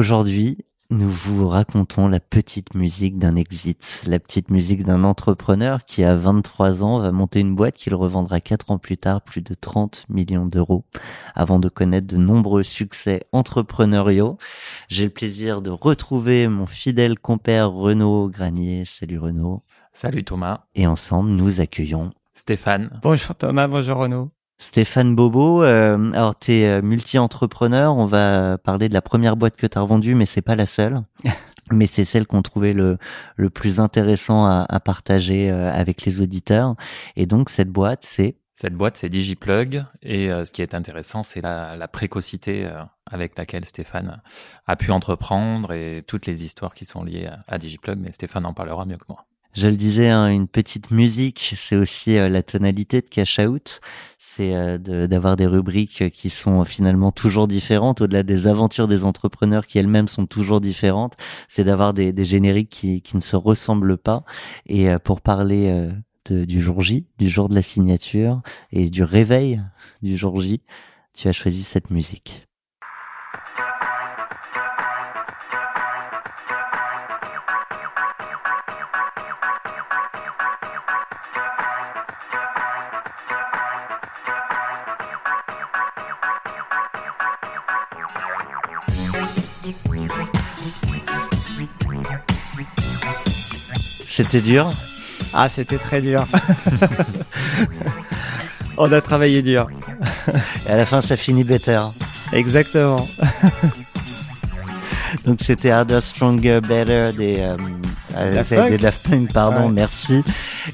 Aujourd'hui, nous vous racontons la petite musique d'un exit, la petite musique d'un entrepreneur qui à 23 ans va monter une boîte qu'il revendra 4 ans plus tard plus de 30 millions d'euros avant de connaître de nombreux succès entrepreneuriaux. J'ai le plaisir de retrouver mon fidèle compère Renaud Granier. Salut Renaud. Salut Thomas. Et ensemble, nous accueillons Stéphane. Bonjour Thomas, bonjour Renaud. Stéphane Bobo, euh, alors tu es euh, multi-entrepreneur, on va parler de la première boîte que tu as revendue, mais c'est pas la seule. mais c'est celle qu'on trouvait le, le plus intéressant à, à partager euh, avec les auditeurs. Et donc cette boîte, c'est? Cette boîte, c'est DigiPlug. Et euh, ce qui est intéressant, c'est la, la précocité euh, avec laquelle Stéphane a pu entreprendre et toutes les histoires qui sont liées à, à DigiPlug. Mais Stéphane en parlera mieux que moi. Je le disais, hein, une petite musique, c'est aussi euh, la tonalité de cash out. C'est euh, d'avoir des rubriques qui sont finalement toujours différentes, au-delà des aventures des entrepreneurs qui elles-mêmes sont toujours différentes. C'est d'avoir des, génériques qui, ne se ressemblent pas. Et euh, pour parler du jour J, du jour de la signature et du réveil du jour J, tu as choisi cette musique. C'était dur. Ah, c'était très dur. On a travaillé dur. Et à la fin, ça finit better. Exactement. Donc c'était Harder, Stronger, Better des, euh, euh, Daft c'est Punk. des Daft Punk, pardon, Ouais. merci.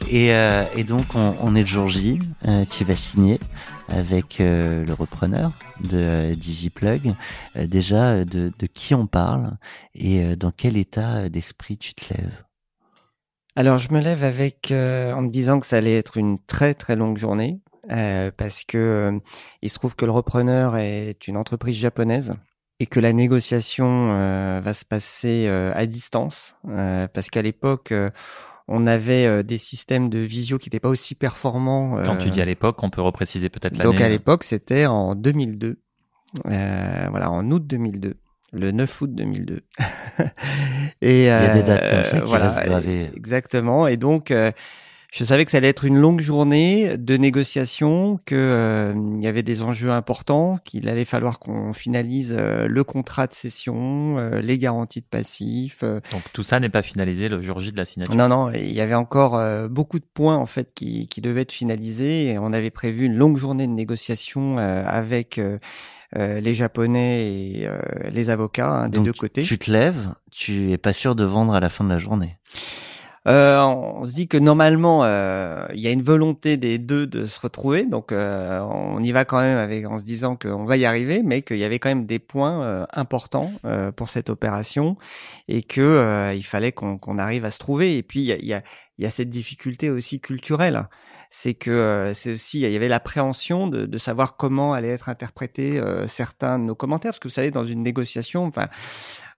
Et, euh, et donc on, on est le jour J, euh, tu vas signer avec euh, le repreneur de DigiPlug. Déjà, de, de qui on parle et euh, dans quel état d'esprit tu te lèves? Alors, je me lève avec euh, en me disant que ça allait être une très très longue journée euh, parce que euh, il se trouve que le repreneur est une entreprise japonaise et que la négociation euh, va se passer euh, à distance euh, parce qu'à l'époque euh, on avait euh, des systèmes de visio qui n'étaient pas aussi performants. Quand tu dis à l'époque, on peut repréciser peut-être l'année. Donc à l'époque, c'était en 2002. Euh, voilà, en août 2002. Le 9 août 2002. et Il y a des euh, dates comme ça qui voilà, restent gravées. Exactement. Et donc, euh, je savais que ça allait être une longue journée de négociation, que euh, il y avait des enjeux importants, qu'il allait falloir qu'on finalise euh, le contrat de cession, euh, les garanties de passifs, euh, Donc tout ça n'est pas finalisé le jour J de la signature. non, non, il y avait encore euh, beaucoup de points en fait qui, qui devaient être finalisés et on avait prévu une longue journée de négociation euh, avec euh, euh, les Japonais et euh, les avocats hein, des Donc, deux côtés. Tu te lèves, tu es pas sûr de vendre à la fin de la journée. Euh, on se dit que normalement euh, il y a une volonté des deux de se retrouver, donc euh, on y va quand même avec en se disant qu'on va y arriver, mais qu'il y avait quand même des points euh, importants euh, pour cette opération et que euh, il fallait qu'on arrive à se trouver. Et puis il y a, y a, il y a cette difficulté aussi culturelle, c'est que euh, c'est aussi il y avait l'appréhension de, de savoir comment allaient être interprétés euh, certains de nos commentaires, parce que vous savez dans une négociation, enfin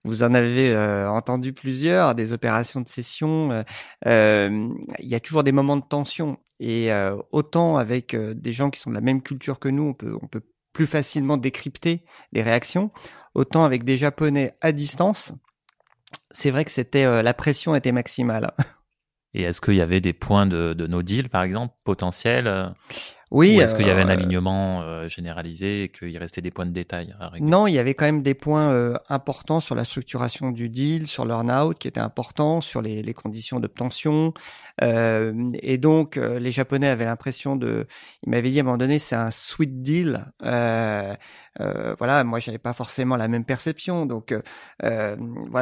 vous en avez euh, entendu plusieurs, des opérations de cession. euh, euh, Il y a toujours des moments de tension. Et autant avec des gens qui sont de la même culture que nous, on peut, on peut plus facilement décrypter les réactions. Autant avec des Japonais à distance, c'est vrai que c'était la pression était maximale. Et est-ce qu'il y avait des points de, de no deal, par exemple, potentiels euh, Oui. Ou est-ce qu'il y avait un euh, alignement euh, généralisé et qu'il restait des points de détail à régler? Non, il y avait quand même des points euh, importants sur la structuration du deal, sur l'earn-out qui était important, sur les, les conditions d'obtention. Euh, et donc, euh, les Japonais avaient l'impression de... Ils m'avaient dit à un moment donné, c'est un sweet deal. Euh, euh, voilà, moi, j'avais pas forcément la même perception. Donc, voilà,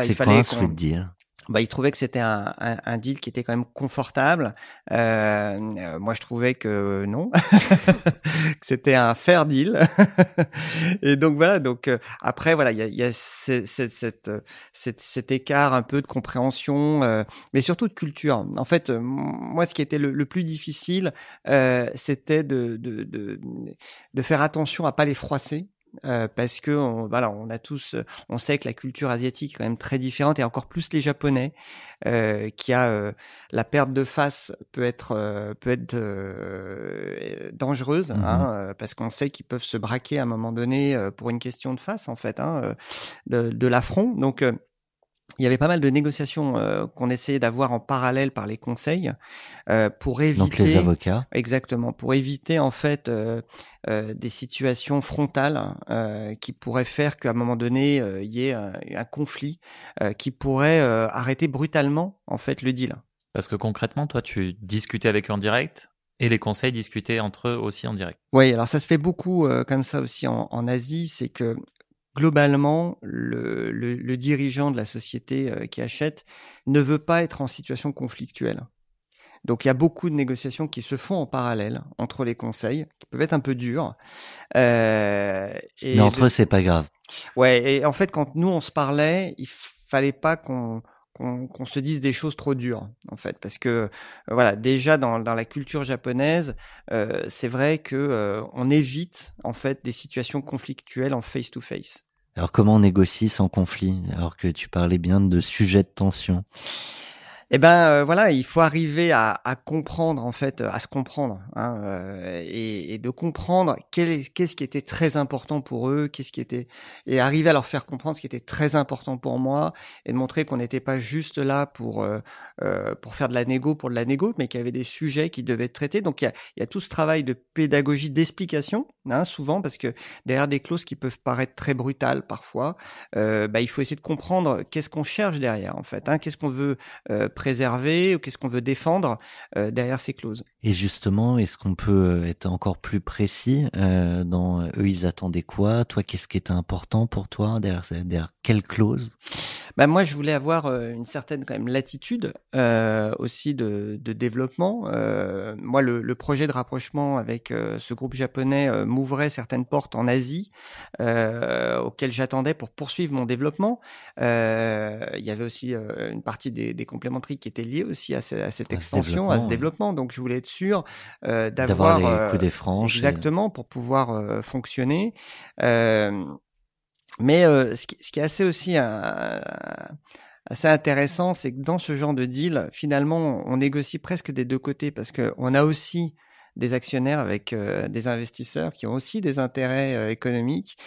il c'est quoi fallait un sweet deal bah, il trouvait que c'était un, un, un, deal qui était quand même confortable. Euh, euh moi, je trouvais que non, que c'était un fair deal. et donc voilà. Donc euh, après, voilà, il y a, y a cette, cette, cette, cet écart un peu de compréhension, euh, mais surtout de culture. En fait, moi, ce qui était le, plus difficile, c'était de, de, de, de faire attention à pas les froisser. Euh, parce que on, voilà, on a tous, euh, on sait que la culture asiatique est quand même très différente et encore plus les Japonais, euh, qui a euh, la perte de face peut être peut être dangereuse, mmh hein, parce qu'on sait qu'ils peuvent se braquer à un moment donné pour une question de face en fait, hein, de, de l'affront. Donc il y avait pas mal de négociations euh, qu'on essayait d'avoir en parallèle par les conseils euh, pour éviter donc les avocats exactement pour éviter en fait euh, euh des situations frontales euh, qui pourraient faire qu'à un moment donné il y ait un, un conflit qui pourrait arrêter brutalement en fait le deal. Parce que concrètement, toi, tu discutais avec eux en direct et les conseils discutaient entre eux aussi en direct. Oui, alors ça se fait beaucoup comme ça aussi en, en Asie, c'est que globalement, le, le, le, dirigeant de la société euh, qui achète ne veut pas être en situation conflictuelle. Donc il y a beaucoup de négociations qui se font en parallèle entre les conseils, qui peuvent être un peu durs. Euh, et Mais entre eux, c'est pas grave. Ouais, et en fait, quand nous on se parlait, il fallait pas qu'on qu'on se dise des choses trop dures en fait parce que euh, voilà déjà dans, dans la culture japonaise euh, c'est vrai que euh, on évite en fait des situations conflictuelles en face to face alors comment on négocie sans conflit alors que tu parlais bien de sujets de tension? Eh ben euh, voilà, il faut arriver à, à, comprendre en fait, à se comprendre hein, euh, et, et, de comprendre qu'est-ce qui était très important pour eux, qu'est-ce qui était et arriver à leur faire comprendre ce qui était très important pour moi et de montrer qu'on n'était pas juste là pour euh, euh pour faire de la négo pour de la négo, mais qu'il y avait des sujets qui devaient être traités. Donc il y a, y a tout ce travail de pédagogie, d'explication, hein, souvent parce que derrière des clauses qui peuvent paraître très brutales parfois, euh, bah, il faut essayer de comprendre qu'est-ce qu'on cherche derrière en fait, hein, qu'est-ce qu'on veut préserver ou qu'est-ce qu'on veut défendre euh, derrière ces clauses. Et justement, est-ce qu'on peut euh, être encore plus précis euh, dans eux ils attendaient quoi? Toi, qu'est-ce qui était important pour toi derrière, derrière quelle clause? Bah moi, je voulais avoir une certaine quand même latitude euh, aussi de, de développement. Euh, moi, le, le, projet de rapprochement avec ce groupe japonais m'ouvrait certaines portes en Asie auxquelles j'attendais pour poursuivre mon développement. il y avait aussi une partie des, des compléments qui était lié aussi à, cette extension, à ce développement. Donc, je voulais être sûr euh, d'avoir les coups des franges exactement pour pouvoir euh, fonctionner. Euh, mais ce qui, ce, qui, est assez aussi assez intéressant, c'est que dans ce genre de deal, finalement, on négocie presque des deux côtés parce que on a aussi des actionnaires avec des investisseurs qui ont aussi des intérêts économiques.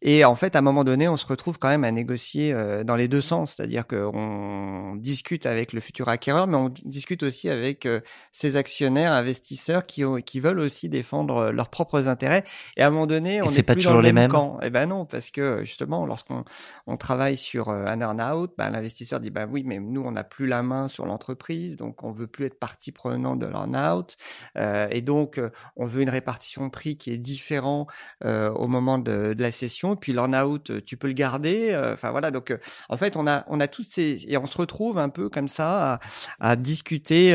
Et en fait, à un moment donné, on se retrouve quand même à négocier euh, dans les deux sens, c'est-à-dire qu'on discute avec le futur acquéreur, mais on discute aussi avec euh, ses actionnaires, investisseurs qui, ont, qui veulent aussi défendre euh, leurs propres intérêts. Et à un moment donné, on n'est pas plus toujours dans le les mêmes camp. Eh ben non, parce que justement, lorsqu'on on travaille sur un earn-out, ben, l'investisseur dit ben oui, mais nous on n'a plus la main sur l'entreprise, donc on veut plus être partie prenante de l'earn-out, euh, et donc on veut une répartition de prix qui est différent au moment de, de la session puis l'earn-out, euh, tu peux le garder. Euh, enfin voilà, donc euh, en fait, on a on a tous ces et on se retrouve un peu comme ça à, discuter.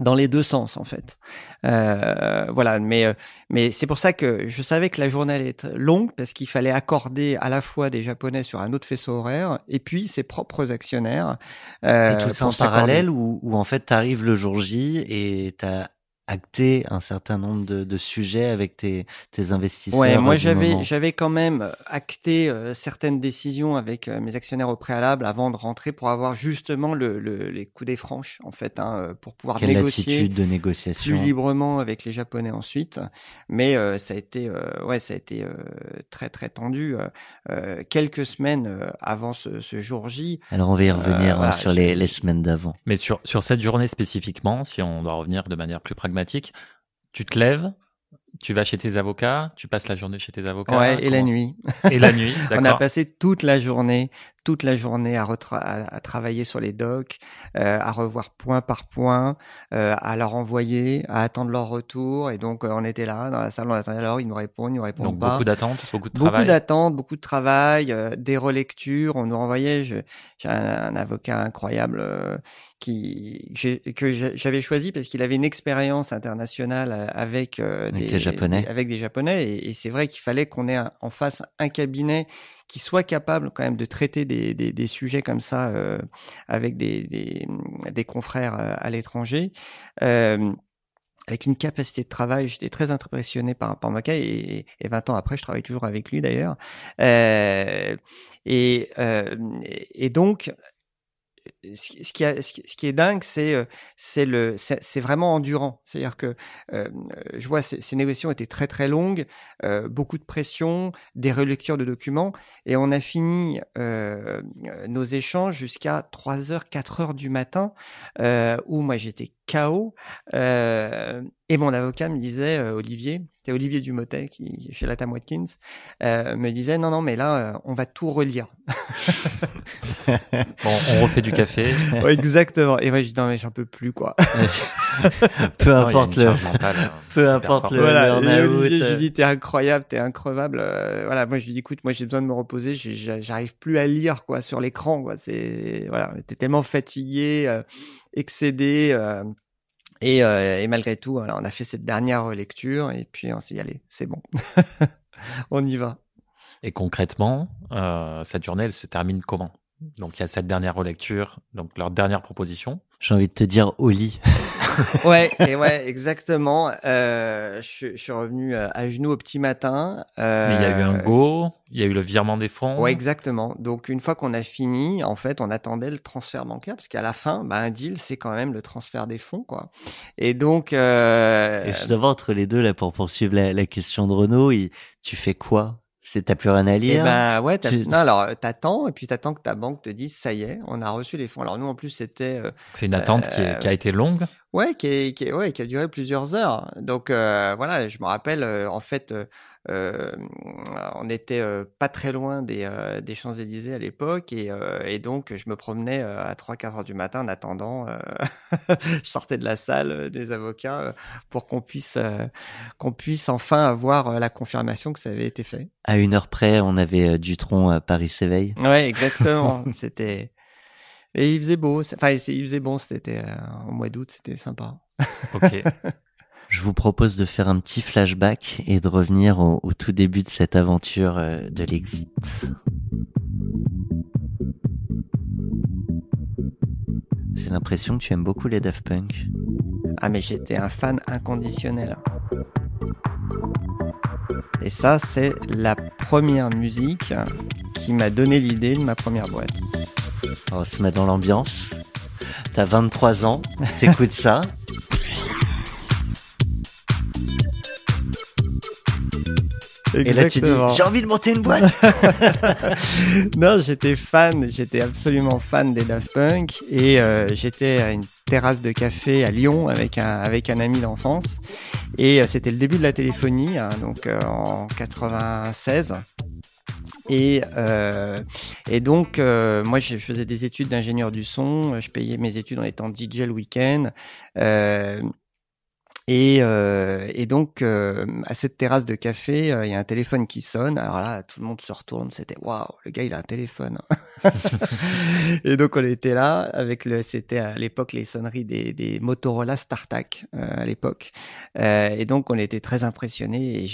dans les deux sens en fait. voilà, mais mais c'est pour ça que je savais que la journée allait être longue parce qu'il fallait accorder à la fois des Japonais sur un autre faisceau horaire et puis ses propres actionnaires. et tout ça en parallèle ou en fait tu arrives le jour J et t'as acter un certain nombre de, de sujets avec tes, tes investisseurs Ouais, moi j'avais j'avais quand même acté euh, certaines décisions avec euh, mes actionnaires au préalable avant de rentrer pour avoir justement le, le les coups des franches en fait hein, euh, pour pouvoir Quelle négocier de négociation plus librement avec les japonais ensuite. Mais ça a été ouais ça a été très très tendu quelques semaines avant ce, ce, jour J. Alors on va y revenir hein, sur les, les semaines d'avant. Mais sur sur cette journée spécifiquement, si on doit revenir de manière plus pragmatique tu te lèves, tu vas chez tes avocats, tu passes la journée chez tes avocats. Ouais, et la nuit. Et la nuit, On a passé toute la journée toute la journée à, à, travailler sur les docs, euh, à revoir point par point, euh, à leur envoyer, à attendre leur retour. Et donc, euh, on était là dans la salle, on attendait alors, ils nous répondent, ils nous répondent donc, pas. beaucoup d'attentes, beaucoup de travail. Beaucoup d'attentes, beaucoup de travail, des relectures. On nous renvoyait. J'ai un, un, avocat incroyable qui que j'avais choisi parce qu'il avait une expérience internationale euh, avec, euh, des, japonais avec des japonais et, c'est vrai qu'il fallait qu'on ait en face un cabinet qui soit capable quand même de traiter des, des, des sujets comme ça euh, avec des, des, confrères à l'étranger. Euh, avec une capacité de travail, j'étais très impressionné par, par Maca et, et 20 ans après, je travaille toujours avec lui d'ailleurs. Euh, et, et donc, ce qui, est dingue, c'est euh, c'est le c'est vraiment endurant. C'est-à-dire que euh, je vois ces, négociations étaient très très longues, euh, beaucoup de pression, des relectures de documents, et on a fini nos échanges jusqu'à 3 heures, 4 heures du matin, où moi j'étais KO. Et mon avocat me disait, Olivier, c'est Olivier Dumotet qui chez Latam Watkins, me disait non non mais là on va tout relire. bon, on refait du café. exactement. Et moi, je dis, non, mais j'en peux plus, quoi. peu importe le, hein, peu importe le, voilà. Et Olivier, je lui dis, t'es incroyable, t'es increvable. Euh, voilà. Moi, je lui dis, écoute, moi, j'ai besoin de me reposer. J'arrive plus à lire, quoi, sur l'écran, quoi. C'est, voilà. T'es tellement fatigué, euh, excédé, euh, et, et, malgré tout, voilà, on a fait cette dernière lecture et puis on s'est dit, allez, c'est bon. on y va. Et concrètement, euh, cette journée, elle se termine comment? Donc il y a cette dernière relecture, donc leur dernière proposition. J'ai envie de te dire au lit. ouais, et ouais, exactement. Euh, je, je, suis revenu euh, à genoux au petit matin. Euh, Mais il y a eu un go, il y a eu le virement des fonds. Ouais, exactement. Donc une fois qu'on a fini, en fait, on attendait le transfert bancaire parce qu'à la fin, bah, un deal, c'est quand même le transfert des fonds, quoi. Et donc. Euh... Et justement entre les deux là, pour poursuivre la, la question de Renault, il, tu fais quoi c'est t'as plus rien à lire? Eh ben ouais, non alors euh, t'attends et puis t'attends que ta banque te dise ça y est, on a reçu les fonds. Alors nous en plus c'était. Euh, c'est une attente qui, qui, a été longue. Ouais, qui, qui, ouais, qui a duré plusieurs heures. Donc euh, voilà, je me rappelle en fait euh, on était euh, pas très loin des, euh, des Champs-Élysées à l'époque et, et, donc je me promenais à 3-4 heures du matin en attendant. je sortais de la salle des avocats pour qu'on puisse qu'on puisse enfin avoir la confirmation que ça avait été fait. À une heure près, on avait Dutron à Paris s'éveille. Ouais, exactement. c'était et il faisait beau. Enfin, il faisait bon. C'était au mois d'août. C'était sympa. Ok. Je vous propose de faire un petit flashback et de revenir au, au tout début de cette aventure euh, de l'exit. J'ai l'impression que tu aimes beaucoup les Daft Punk. Ah mais j'étais un fan inconditionnel. Et ça, c'est la première musique qui m'a donné l'idée de ma première boîte. On se met dans l'ambiance. T'as 23 ans, t'écoutes ça, Et là, tu dis, j'ai envie de monter une boîte. non, j'étais fan, j'étais absolument fan des Daft Punk et euh, j'étais à une terrasse de café à Lyon avec un avec un ami d'enfance et euh, c'était le début de la téléphonie, hein, donc euh, en 96. Et, euh, et donc, euh, moi, je faisais des études d'ingénieur du son. Je payais mes études en étant DJ le week-end. Euh, et, euh, et donc, euh, à cette terrasse de café, euh, il y a un téléphone qui sonne. Alors là, tout le monde se retourne. C'était waouh, le gars, il a un téléphone. et donc, on était là avec le. C'était à l'époque les sonneries des, des Motorola StarTAC à l'époque. et donc, on était très impressionnés et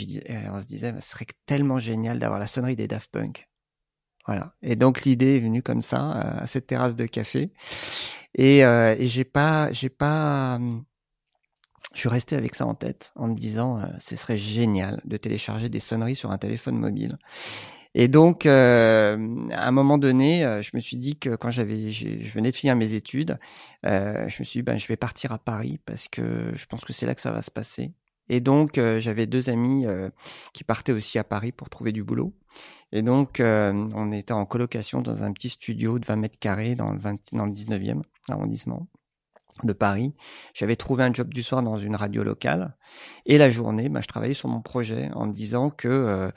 on se disait, ce serait tellement génial d'avoir la sonnerie des Daft Punk. Voilà. Et donc, l'idée est venue comme ça à cette terrasse de café. Et, et j'ai pas, j'ai pas je suis resté avec ça en tête en me disant euh, ce serait génial de télécharger des sonneries sur un téléphone mobile. Et donc, euh, à un moment donné, euh, je me suis dit que quand j'avais, je venais de finir mes études, euh, je me suis dit, ben, je vais partir à Paris parce que je pense que c'est là que ça va se passer. Et donc, euh, j'avais deux amis qui partaient aussi à Paris pour trouver du boulot. Et donc, on était en colocation dans un petit studio de 20 mètres carrés dans le, 20, dans le 19e arrondissement. De Paris. J'avais trouvé un job du soir dans une radio locale et la journée, bah, je travaillais sur mon projet en me disant que euh,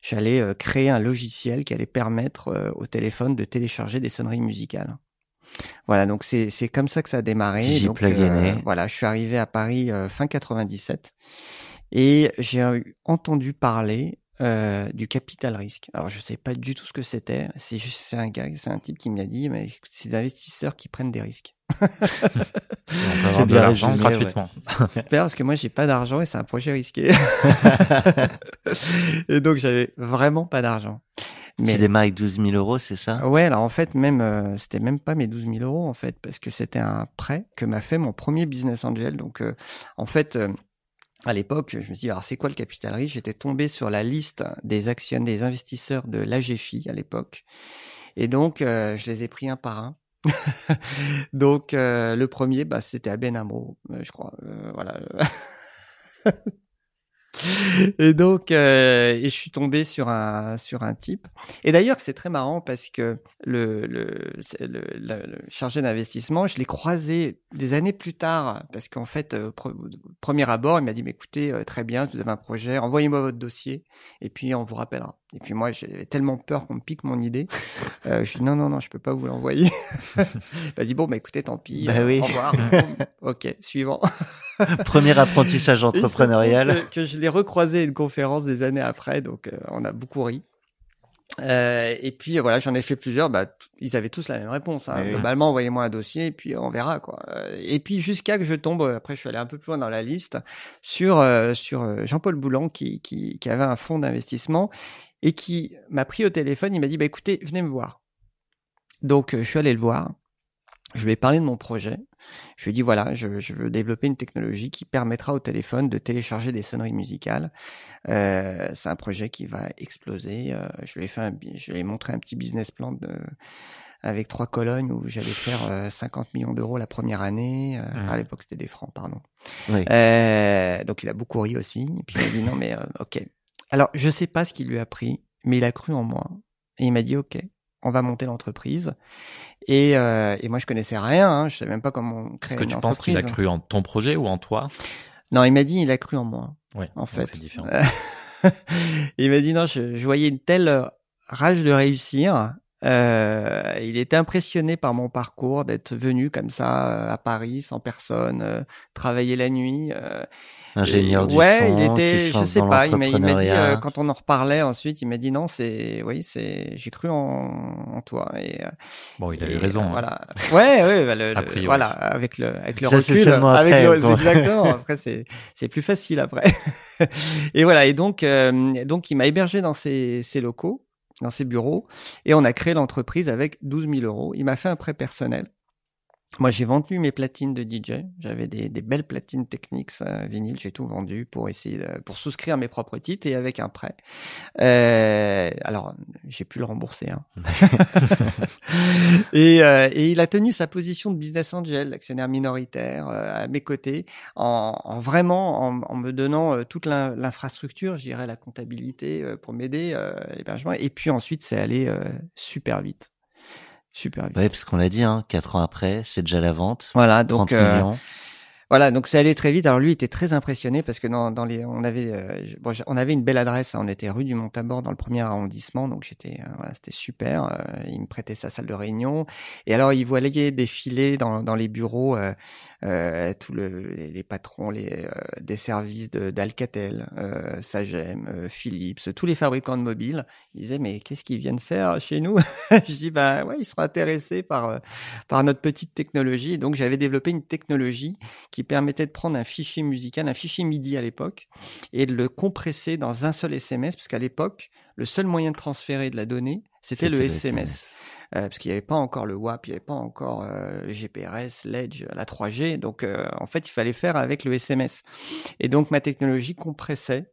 j'allais euh, créer un logiciel qui allait permettre euh, au téléphone de télécharger des sonneries musicales. Voilà, donc c'est c'est comme ça que ça a démarré. Donc voilà, je suis arrivé à Paris fin 97 et j'ai entendu parler euh, du capital risque. Alors je sais pas du tout ce que c'était. C'est juste c'est un gars, c'est un type qui m'a dit mais c'est des investisseurs qui prennent des risques. c'est bien l'argent gratuitement. Super parce que moi j'ai pas d'argent et c'est un projet risqué. et donc j'avais vraiment pas d'argent. Mais... Tu démarres avec 12 000 euros, c'est ça? Ouais, alors en fait, même euh, c'était même pas mes 12 000 euros en fait, parce que c'était un prêt que m'a fait mon premier business angel. Donc euh, en fait, à l'époque, je me suis dit, alors c'est quoi le capital risque J'étais tombé sur la liste des actions des investisseurs de l'AGFI à l'époque. Et donc, euh, je les ai pris un par un. donc, euh, le premier, bah, c'était à Ben Amro, euh, je crois. voilà. et donc, euh, et je suis tombé sur un sur un type. Et d'ailleurs, c'est très marrant parce que le le, chargé d'investissement, je l'ai croisé des années plus tard parce qu'en fait, euh, premier abord, il m'a dit "Mais écoutez, euh, très bien, vous avez un projet, envoyez-moi votre dossier et puis on vous rappellera." Et puis moi, j'avais tellement peur qu'on me pique mon idée. Euh, je dis non, non, non, je peux pas vous l'envoyer. il m'a dit bon, bah écoutez, tant pis. Bah oui. Au revoir. ok, suivant. Premier apprentissage entrepreneurial. Que, que, je l'ai recroisé à une conférence des années après, donc euh, on a beaucoup ri. Euh, et puis voilà, j'en ai fait plusieurs. Bah, ils avaient tous la même réponse. Hein. Globalement, envoyez-moi un dossier et puis on verra quoi. Euh, et puis jusqu'à que je tombe, après je suis allé un peu plus loin dans la liste sur euh, sur Jean-Paul Boulan qui, qui, qui avait un fonds d'investissement et qui m'a pris au téléphone. Il m'a dit bah écoutez, venez me voir. Donc je suis allé le voir. Je lui ai parlé de mon projet. Je lui ai dit voilà, je, je, veux développer une technologie qui permettra au téléphone de télécharger des sonneries musicales. Euh, c'est un projet qui va exploser. Euh, je lui ai fait, un, je lui ai montré un petit business plan de, avec trois colonnes où j'allais faire 50 euh, millions d'euros la première année. Euh. À l'époque, c'était des francs, pardon. Oui. Euh, donc il a beaucoup ri aussi. Et puis il m'a dit non mais ok. Alors je sais pas ce qu'il lui a pris, mais il a cru en moi et il m'a dit ok on va monter l'entreprise. Et, euh, et moi, je connaissais rien. Hein, je savais même pas comment créer Est-ce que tu penses qu'il a cru en ton projet ou en toi? Non, il m'a dit il a cru en moi. Oui, en fait. C'est différent. il m'a dit non, je, je, voyais une telle rage de réussir. Euh, il était impressionné par mon parcours, d'être venu comme ça euh, à Paris sans personne, euh, travailler la nuit. Ingénieur du ouais, son. il était, je sais pas, il m'a dit euh, quand on en reparlait ensuite, il m'a dit non, c'est, oui, c'est, j'ai cru en, en, toi. Et, euh, bon, il a eu raison. Euh, voilà. Ouais, ouais, bah, le, le, voilà, avec le, avec le Ça, recul, avec après, le, exactement. après, c'est, c'est plus facile après. et voilà, et donc, euh, donc, il m'a hébergé dans ses, ses locaux, dans ses bureaux, et on a créé l'entreprise avec 12 000 euros. Il m'a fait un prêt personnel. Moi, j'ai vendu mes platines de DJ. J'avais des, des, belles platines techniques euh, vinyle. J'ai tout vendu pour essayer de, pour souscrire mes propres titres et avec un prêt. Euh, alors, j'ai pu le rembourser. Hein. et, euh, et, il a tenu sa position de business angel, actionnaire minoritaire, euh, à mes côtés, en, en vraiment en, en, me donnant euh, toute l'infrastructure, je dirais la comptabilité euh, pour m'aider, l'hébergement. Et puis ensuite, c'est allé super vite. Super bien. Ouais, parce qu'on l'a dit, hein, quatre ans après, c'est déjà la vente. Voilà, donc 30 euh, millions. Voilà, donc c'est allé très vite. Alors lui il était très impressionné parce que dans, dans les, on avait, euh, bon, on avait une belle adresse. Hein. On était rue du Montabord dans le premier arrondissement, donc j'étais, euh, voilà, c'était super. Euh, il me prêtait sa salle de réunion et alors il voyait défiler dans, dans les bureaux tous le, les, les, patrons les, des services d'Alcatel, Sagem, Philips, tous les fabricants de mobiles. Ils disaient mais qu'est-ce qu'ils viennent faire chez nous? Je dis bah ouais, ils seront intéressés par par notre petite technologie. donc j'avais développé une technologie qui permettait de prendre un fichier musical, un fichier MIDI à l'époque, et de le compresser dans un seul SMS, parce qu'à l'époque, le seul moyen de transférer de la donnée, c'était le, SMS. Euh, parce qu'il n'y avait pas encore le WAP, il n'y avait pas encore euh, le GPRS, l'Edge, la 3G. Donc, euh, en fait, il fallait faire avec le SMS. Et donc, ma technologie compressait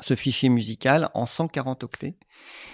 ce fichier musical en 140 octets.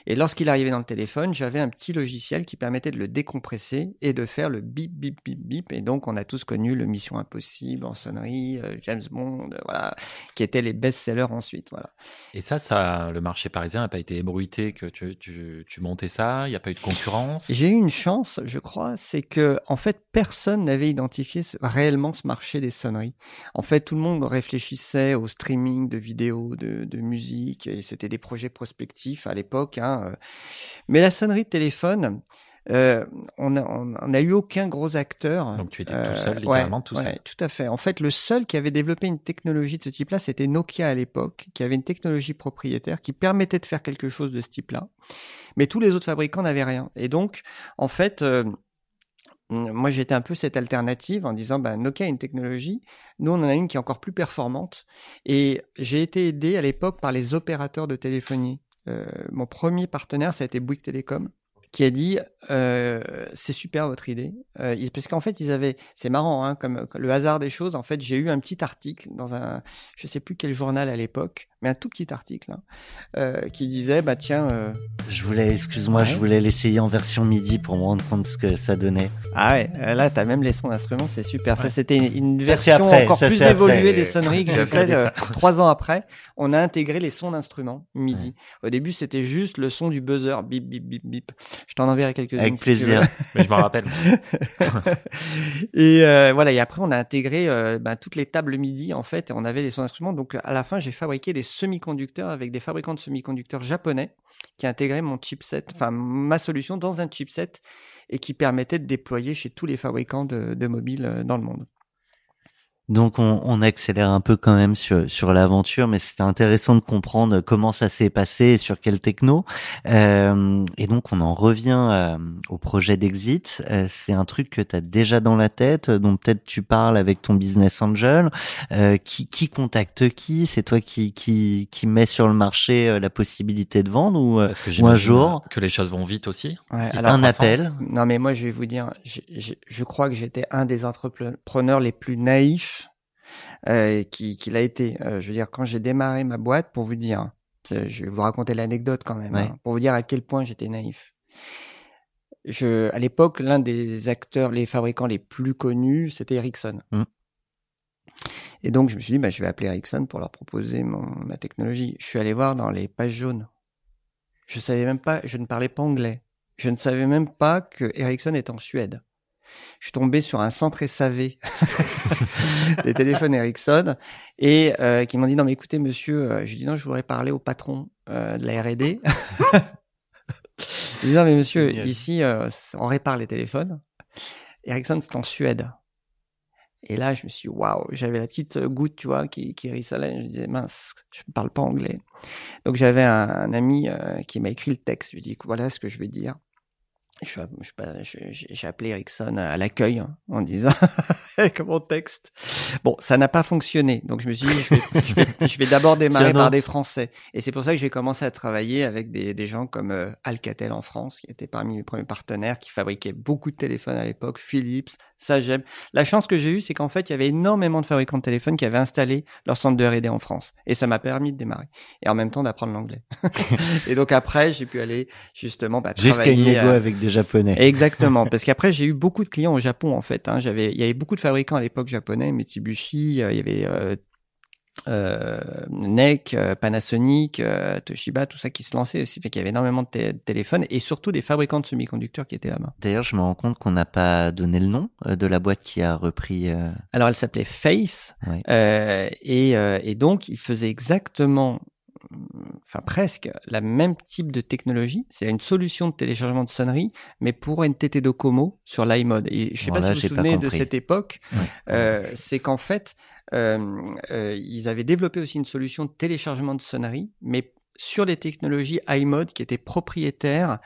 Et lorsqu'il arrivait dans le téléphone, j'avais un petit logiciel qui permettait de le décompresser et de faire le bip, bip, bip, bip. Et donc, on a tous connu le Mission Impossible en sonnerie, euh, James Bond, euh, voilà, qui étaient les best-sellers ensuite, voilà. Et ça, ça, le marché parisien n'a pas été ébruité que tu, tu, tu montais ça, il n'y a pas eu de concurrence? J'ai eu une chance, je crois, c'est que, en fait, personne n'avait identifié réellement ce marché des sonneries. En fait, tout le monde réfléchissait au streaming de vidéos, de, de musique, et c'était des projets prospectifs à l'époque. Hein. Euh. Mais la sonnerie de téléphone, euh, on n'a on a eu aucun gros acteur. Donc tu étais tout seul, euh, littéralement tout seul. tout à fait. En fait, le seul qui avait développé une technologie de ce type-là, c'était Nokia à l'époque, qui avait une technologie propriétaire qui permettait de faire quelque chose de ce type-là. Mais tous les autres fabricants n'avaient rien. Et donc, en fait, euh, moi j'étais un peu cette alternative en disant ben, Nokia a une technologie, nous on en a une qui est encore plus performante et j'ai été aidé à l'époque par les opérateurs de téléphonie. Euh, mon premier partenaire ça a été Bouygues Télécom qui a dit euh, c'est super votre idée euh, parce qu'en fait ils avaient c'est marrant hein, comme le hasard des choses en fait j'ai eu un petit article dans un je sais plus quel journal à l'époque mais un tout petit article hein, euh, qui disait bah tiens euh, je voulais excuse-moi je voulais l'essayer en version midi pour me rendre compte ce que ça donnait. Ah ouais là t'as même les sons d'instruments c'est super. Ça c'était une, version encore plus évoluée des sonneries que j'ai fait euh, trois ans après. On a intégré les sons d'instruments midi. Au début c'était juste le son du buzzer bip bip bip bip je t'en enverrai quelques avec plaisir. Mais je m'en rappelle. et euh, voilà. Et après, on a intégré euh, bah, toutes les tables MIDI en fait. Et on avait des sons d'instruments. Donc à la fin, j'ai fabriqué des semi-conducteurs avec des fabricants de semi-conducteurs japonais qui intégraient mon chipset, enfin ma solution dans un chipset et qui permettait de déployer chez tous les fabricants de, de mobiles euh, dans le monde. Donc on, on, accélère un peu quand même sur, sur l'aventure, mais c'était intéressant de comprendre comment ça s'est passé et sur quel techno. Euh, et donc on en revient euh, au projet d'Exit. Euh, c'est un truc que tu as déjà dans la tête, dont peut-être tu parles avec ton business angel. Euh, qui, qui contacte qui? C'est toi qui, qui, qui met sur le marché euh, la possibilité de vendre ou, que un jour? Que les choses vont vite aussi. Ouais, alors, un appel. Non mais moi je vais vous dire, je, je, je crois que j'étais un des entrepreneurs les plus naïfs euh, qui, qui l'a été. Euh, je veux dire, quand j'ai démarré ma boîte, pour vous dire, euh, je vais vous raconter l'anecdote quand même, hein, pour vous dire à quel point j'étais naïf. Je, à l'époque, l'un des acteurs, les fabricants les plus connus, c'était Ericsson. Mmh. Et donc, je me suis dit, bah, je vais appeler Ericsson pour leur proposer mon, ma technologie. Je suis allé voir dans les pages jaunes. Je savais même pas, je ne parlais pas anglais. Je ne savais même pas que Ericsson est en Suède je suis tombé sur un centre SAV des téléphones Ericsson et euh, qui m'ont dit non mais écoutez monsieur, euh, je lui dis non je voudrais parler au patron euh, de la R&D. je dis non mais monsieur ici on répare les téléphones. Ericsson c'est en Suède. Et là, je me suis waouh, j'avais la petite goutte, tu vois, qui, qui rissolait. Je me disais, mince, je ne parle pas anglais. Donc, j'avais un, un, ami qui m'a écrit le texte. Je lui ai dit, voilà ce que je vais dire j'ai appelé Ericsson à l'accueil hein, en disant avec mon texte. Bon, ça n'a pas fonctionné, donc je me suis dit je vais, je vais, d'abord démarrer par des Français. Et c'est pour ça que j'ai commencé à travailler avec des, des gens comme euh, Alcatel en France, qui était parmi mes premiers partenaires, qui fabriquait beaucoup de téléphones à l'époque, Philips, Sagem. La chance que j'ai eue, c'est qu'en fait, il y avait énormément de fabricants de téléphones qui avaient installé leur centre de R&D en France, et ça m'a permis de démarrer et en même temps d'apprendre l'anglais. et donc après, j'ai pu aller justement bah, travailler avec des japonais. Exactement, parce qu'après j'ai eu beaucoup de clients au Japon en fait. Hein. J'avais, il y avait beaucoup de fabricants à l'époque japonais, Mitsubishi, euh, il y avait euh, euh, NEC, euh, Panasonic, Toshiba, tout ça qui se lançait aussi, fait qu'il y avait énormément de, téléphones et surtout des fabricants de semi-conducteurs qui étaient là-bas. D'ailleurs, je me rends compte qu'on n'a pas donné le nom de la boîte qui a repris. Alors, elle s'appelait Face et, et donc il faisait exactement enfin presque, la même type de technologie. C'est une solution de téléchargement de sonnerie, mais pour NTT Docomo sur l'iMode. Et je sais pas si vous vous souvenez de cette époque. Euh, c'est qu'en fait, euh, euh, ils avaient développé aussi une solution de téléchargement de sonnerie, mais sur les technologies iMode qui étaient propriétaires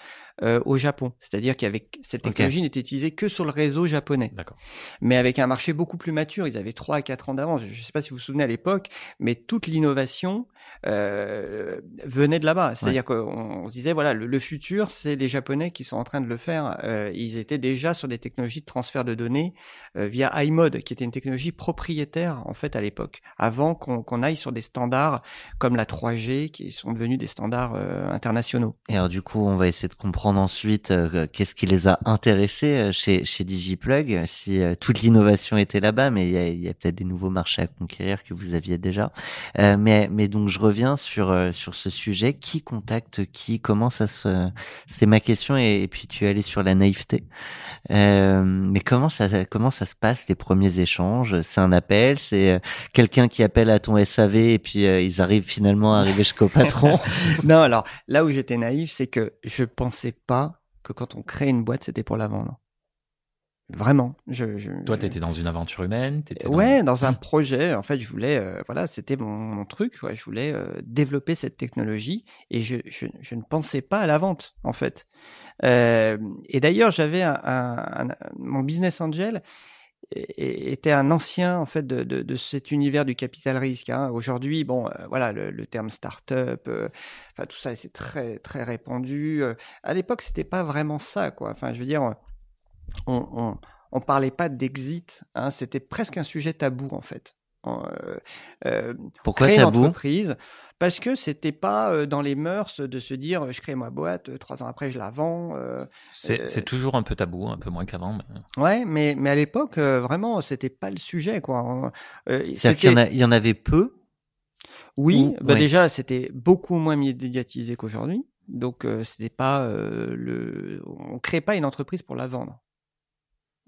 euh, au Japon. C'est-à-dire qu'avec cette technologie n'était utilisée que sur le réseau japonais. D'accord. Mais avec un marché beaucoup plus mature. Ils avaient 3 à 4 ans d'avance. Je ne sais pas si vous vous souvenez à l'époque, mais toute l'innovation euh, venait de là-bas. C'est-à-dire qu'on se disait, voilà, le, futur, c'est les Japonais qui sont en train de le faire. Euh, ils étaient déjà sur des technologies de transfert de données via iMode, qui était une technologie propriétaire, en fait, à l'époque, avant qu'on aille sur des standards comme la 3G, qui sont devenus des standards internationaux. Et alors, du coup, on va essayer de comprendre ensuite euh, qu'est-ce qui les a intéressés chez, chez DigiPlug, si toute l'innovation était là-bas, mais il y a, y a peut-être des nouveaux marchés à conquérir que vous aviez déjà. mais, mais donc, je reviens sur euh, sur ce sujet. Qui contacte qui? Comment ça se C'est ma question. Et, puis tu es allé sur la naïveté. Euh, mais comment ça comment ça se passe les premiers échanges? C'est un appel C'est euh, quelqu'un qui appelle à ton SAV et puis ils arrivent finalement à arriver jusqu'au patron? Non, alors là où j'étais naïf, c'est que je pensais pas que quand on crée une boîte, c'était pour la vendre. Vraiment. Je, je, Toi, tu étais dans une aventure humaine étais Ouais, dans... un projet. En fait, je voulais, euh, voilà, c'était mon, mon, truc. Ouais, je voulais euh, développer cette technologie et je, je, je, ne pensais pas à la vente, en fait. Euh, et d'ailleurs, j'avais un, un, mon business angel était un ancien en fait de, de, de cet univers du capital risque. Hein. Aujourd'hui, bon, euh, voilà, le, le, terme start-up, enfin tout ça, c'est très très répandu. à l'époque, c'était pas vraiment ça, quoi. Enfin, je veux dire on, on, on parlait pas d'exit, hein, c'était presque un sujet tabou en fait. Euh, euh, Pourquoi créer tabou? entreprise parce que c'était pas euh, dans les mœurs de se dire je crée ma boîte trois ans après je la vends c'est toujours un peu tabou un peu moins qu'avant mais... ouais mais mais à l'époque vraiment c'était pas le sujet quoi. C'est qu'il y, y, en avait peu? Oui bah déjà c'était beaucoup moins médiatisé qu'aujourd'hui. Donc c'était pas le on crée pas une entreprise pour la vendre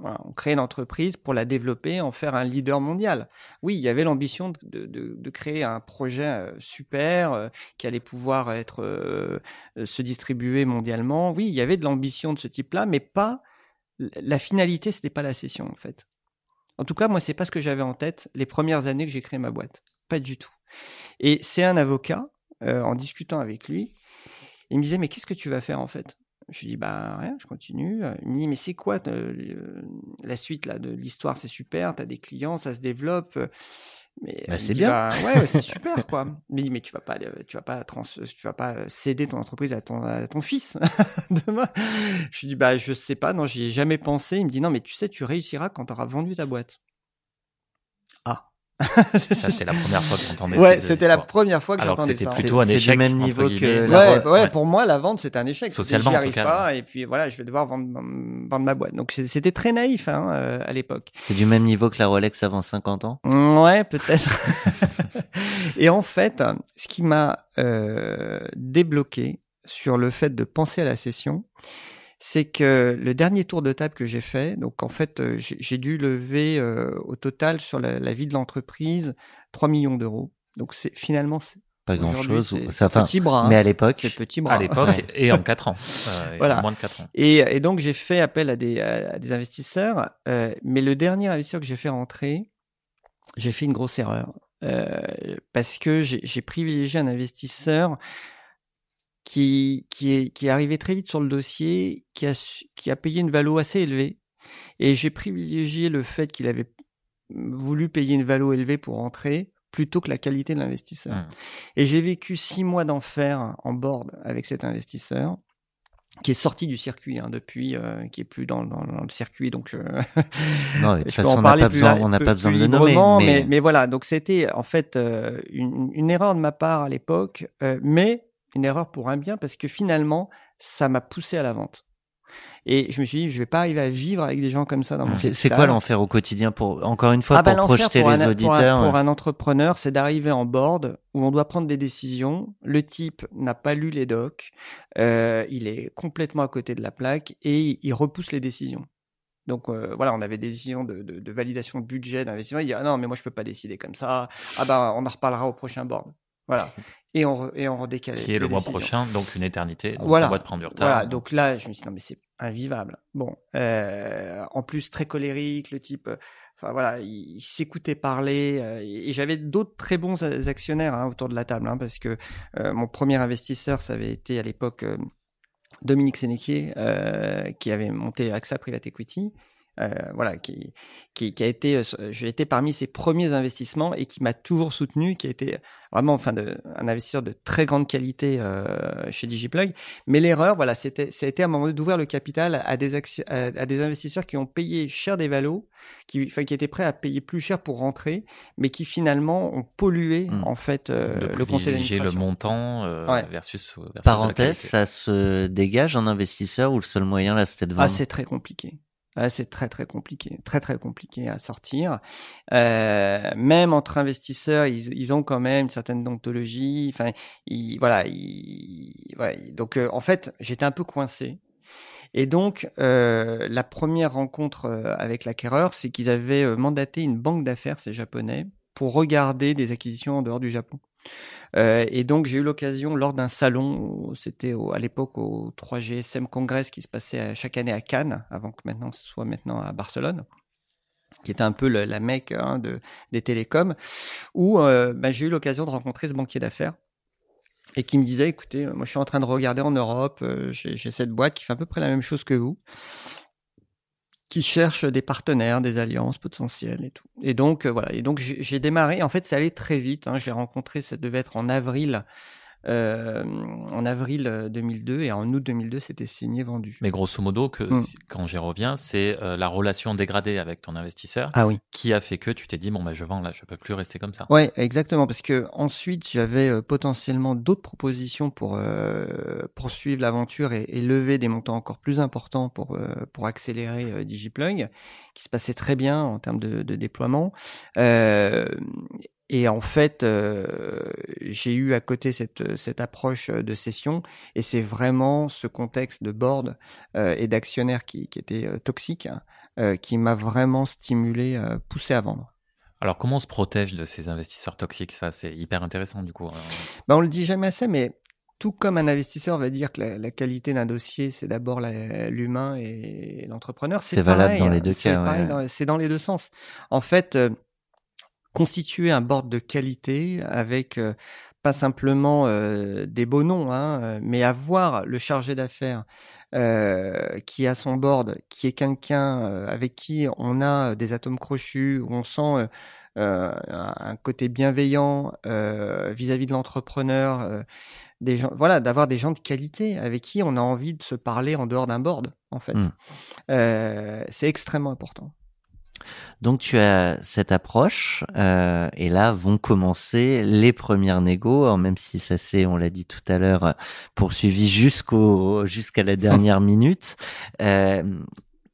on crée une entreprise pour la développer, en faire un leader mondial. Oui, il y avait l'ambition de, de, de, créer un projet euh, super euh, qui allait pouvoir être euh, se distribuer mondialement. Oui, il y avait de l'ambition de ce type-là, mais pas la finalité. C'était pas la session en fait. En tout cas, moi, c'est pas ce que j'avais en tête les premières années que j'ai créé ma boîte. Pas du tout. Et c'est un avocat en discutant avec lui. Il me disait mais qu'est-ce que tu vas faire en fait? Je lui dis bah rien, je continue. Il me dit mais c'est quoi euh, la suite là de l'histoire? C'est super, tu as des clients, ça se développe. Mais bah, c'est bien. Bah, ouais, c'est super quoi. Il me dit mais tu vas pas tu vas pas trans, tu vas pas céder ton entreprise à ton à ton fils demain. Je lui dis bah je sais pas, non, j'y ai jamais pensé. Il me dit non mais tu sais tu réussiras quand tu auras vendu ta boîte. ça, c'était la première fois que j'entendais Ouais, c'était la première fois que j'entendais ça. c'était plutôt un échec. même niveau que ouais, ouais, pour moi, la vente, c'était un échec. Socialement, j'y arrive pas, et puis voilà, je vais devoir vendre, vendre ma boîte. Donc, c'était très naïf, hein, euh, à l'époque. C'est du même niveau que la Rolex avant 50 ans? Ouais, peut-être. et en fait, ce qui m'a euh, débloqué sur le fait de penser à la session, c'est que le dernier tour de table que j'ai fait, donc en fait, euh, j'ai dû lever euh, au total sur la, vie de l'entreprise 3 millions d'euros. Donc c'est finalement pas grand chose. C'est petit bras. Mais à l'époque, c'est petit bras. À l'époque et en 4 ans. Euh, voilà. Moins de 4 ans. Et, et donc j'ai fait appel à des, à des investisseurs, euh, mais le dernier investisseur que j'ai fait rentrer, j'ai fait une grosse erreur euh, parce que j'ai privilégié un investisseur qui, qui, est, qui est arrivé très vite sur le dossier, qui a, qui a payé une valo assez élevée. Et j'ai privilégié le fait qu'il avait voulu payer une valo élevée pour entrer plutôt que la qualité de l'investisseur. Mmh. Et j'ai vécu six mois d'enfer en board avec cet investisseur qui est sorti du circuit hein, depuis, euh, qui est plus dans, dans, dans, le circuit, donc je, non, de toute façon, on n'a pas besoin, on n'a pas besoin de le nommer. Mais... mais... Mais, voilà, donc c'était en fait euh, une, une, erreur de ma part à l'époque, euh, mais une erreur pour un bien parce que finalement, ça m'a poussé à la vente. Et je me suis dit, je vais pas arriver à vivre avec des gens comme ça dans mon C'est quoi l'enfer au quotidien pour, encore une fois, ah bah, pour projeter les auditeurs? Pour un, entrepreneur, c'est d'arriver en board où on doit prendre des décisions. Le type n'a pas lu les docs, euh, il est complètement à côté de la plaque et il repousse les décisions. Donc euh, voilà, on avait des décisions de, de, de validation de budget, d'investissement. Il dit ah non, mais moi je peux pas décider comme ça. Ah bah on en reparlera au prochain board. Voilà. Et on, et on redécalait. Qui est le mois prochain, donc une éternité. Donc voilà. On va te prendre du retard. Voilà. Donc là, je me suis dit, non, mais c'est invivable. Bon. Euh, en plus, très colérique, le type. Euh, enfin voilà, il, s'écoutait parler. Euh, et, j'avais d'autres très bons actionnaires hein, autour de la table, hein, parce que euh, mon premier investisseur, ça avait été à l'époque Dominique Sénéquier, qui avait monté AXA Private Equity, euh, voilà, qui, qui, qui, a été, euh, j'ai été parmi ses premiers investissements et qui m'a toujours soutenu, qui a été vraiment, enfin, de, un investisseur de très grande qualité euh, chez DigiPlug. Mais l'erreur, voilà, c'était, ça a été à un moment d'ouvrir le capital à des à, des investisseurs qui ont payé cher des valos, qui, enfin, qui étaient prêts à payer plus cher pour rentrer, mais qui finalement ont pollué mmh. en fait euh, le conseil d'administration. le montant euh, versus, versus, Parenthèse, ça se dégage un investisseur ou le seul moyen là, c'était de vendre? Ah, c'est très compliqué c'est très très compliqué, très très compliqué à sortir. Euh, même entre investisseurs, ils, ils, ont quand même une certaine ontologie. Enfin, ils, voilà. Donc euh, en fait, j'étais un peu coincé. Et donc euh, la première rencontre avec l'acquéreur, c'est qu'ils avaient mandaté une banque d'affaires, ces japonais, pour regarder des acquisitions en dehors du Japon. Euh, et donc j'ai eu l'occasion lors d'un salon, c'était à l'époque au 3GSM Congress qui se passait chaque année à Cannes, avant que maintenant ce soit maintenant à Barcelone qui était un peu la mecque hein, de, des télécoms, où euh, bah, j'ai eu l'occasion de rencontrer ce banquier d'affaires et qui me disait, écoutez, moi je suis en train de regarder en Europe, euh, j'ai cette boîte qui fait à peu près la même chose que vous qui cherchent des partenaires, des alliances potentielles et tout. Et donc euh, voilà. Et donc j'ai démarré. En fait, ça allait très vite. Hein. Je l'ai rencontré. Ça devait être en avril euh, en avril 2002 euh, et en août 2002 c'était signé vendu. Mais grosso modo que mm. quand j'y reviens c'est euh, la relation dégradée avec ton investisseur ah oui. qui a fait que tu t'es dit bon bah je vends là je peux plus rester comme ça. Ouais exactement parce que ensuite j'avais potentiellement d'autres propositions pour poursuivre l'aventure et, et, lever des montants encore plus importants pour pour accélérer DigiPlug qui se passait très bien en termes de, de déploiement. Euh, et en fait, euh, j'ai eu à côté cette, cette approche de session, et c'est vraiment ce contexte de board euh, et d'actionnaires qui, qui était euh, toxique hein, qui m'a vraiment stimulé, poussé à vendre. Alors, comment on se protège de ces investisseurs toxiques? Ça, c'est hyper intéressant du coup. Ben, on le dit jamais assez, mais tout comme un investisseur va dire que la, qualité d'un dossier, c'est d'abord l'humain et l'entrepreneur. C'est valable dans les deux cas. C'est dans les deux sens. En fait, constituer un board de qualité avec euh, pas simplement euh, des beaux noms, hein, euh, mais avoir le chargé d'affaires qui a son board, qui est quelqu'un avec qui on a des atomes crochus, où on sent un côté bienveillant vis-à-vis de l'entrepreneur, des gens, voilà, d'avoir des gens de qualité avec qui on a envie de se parler en dehors d'un board, en fait. Mmh. c'est extrêmement important. Donc tu as cette approche euh, et là vont commencer les premières négos, même si ça s'est, on l'a dit tout à l'heure, poursuivi jusqu'au jusqu'à la dernière minute. Euh,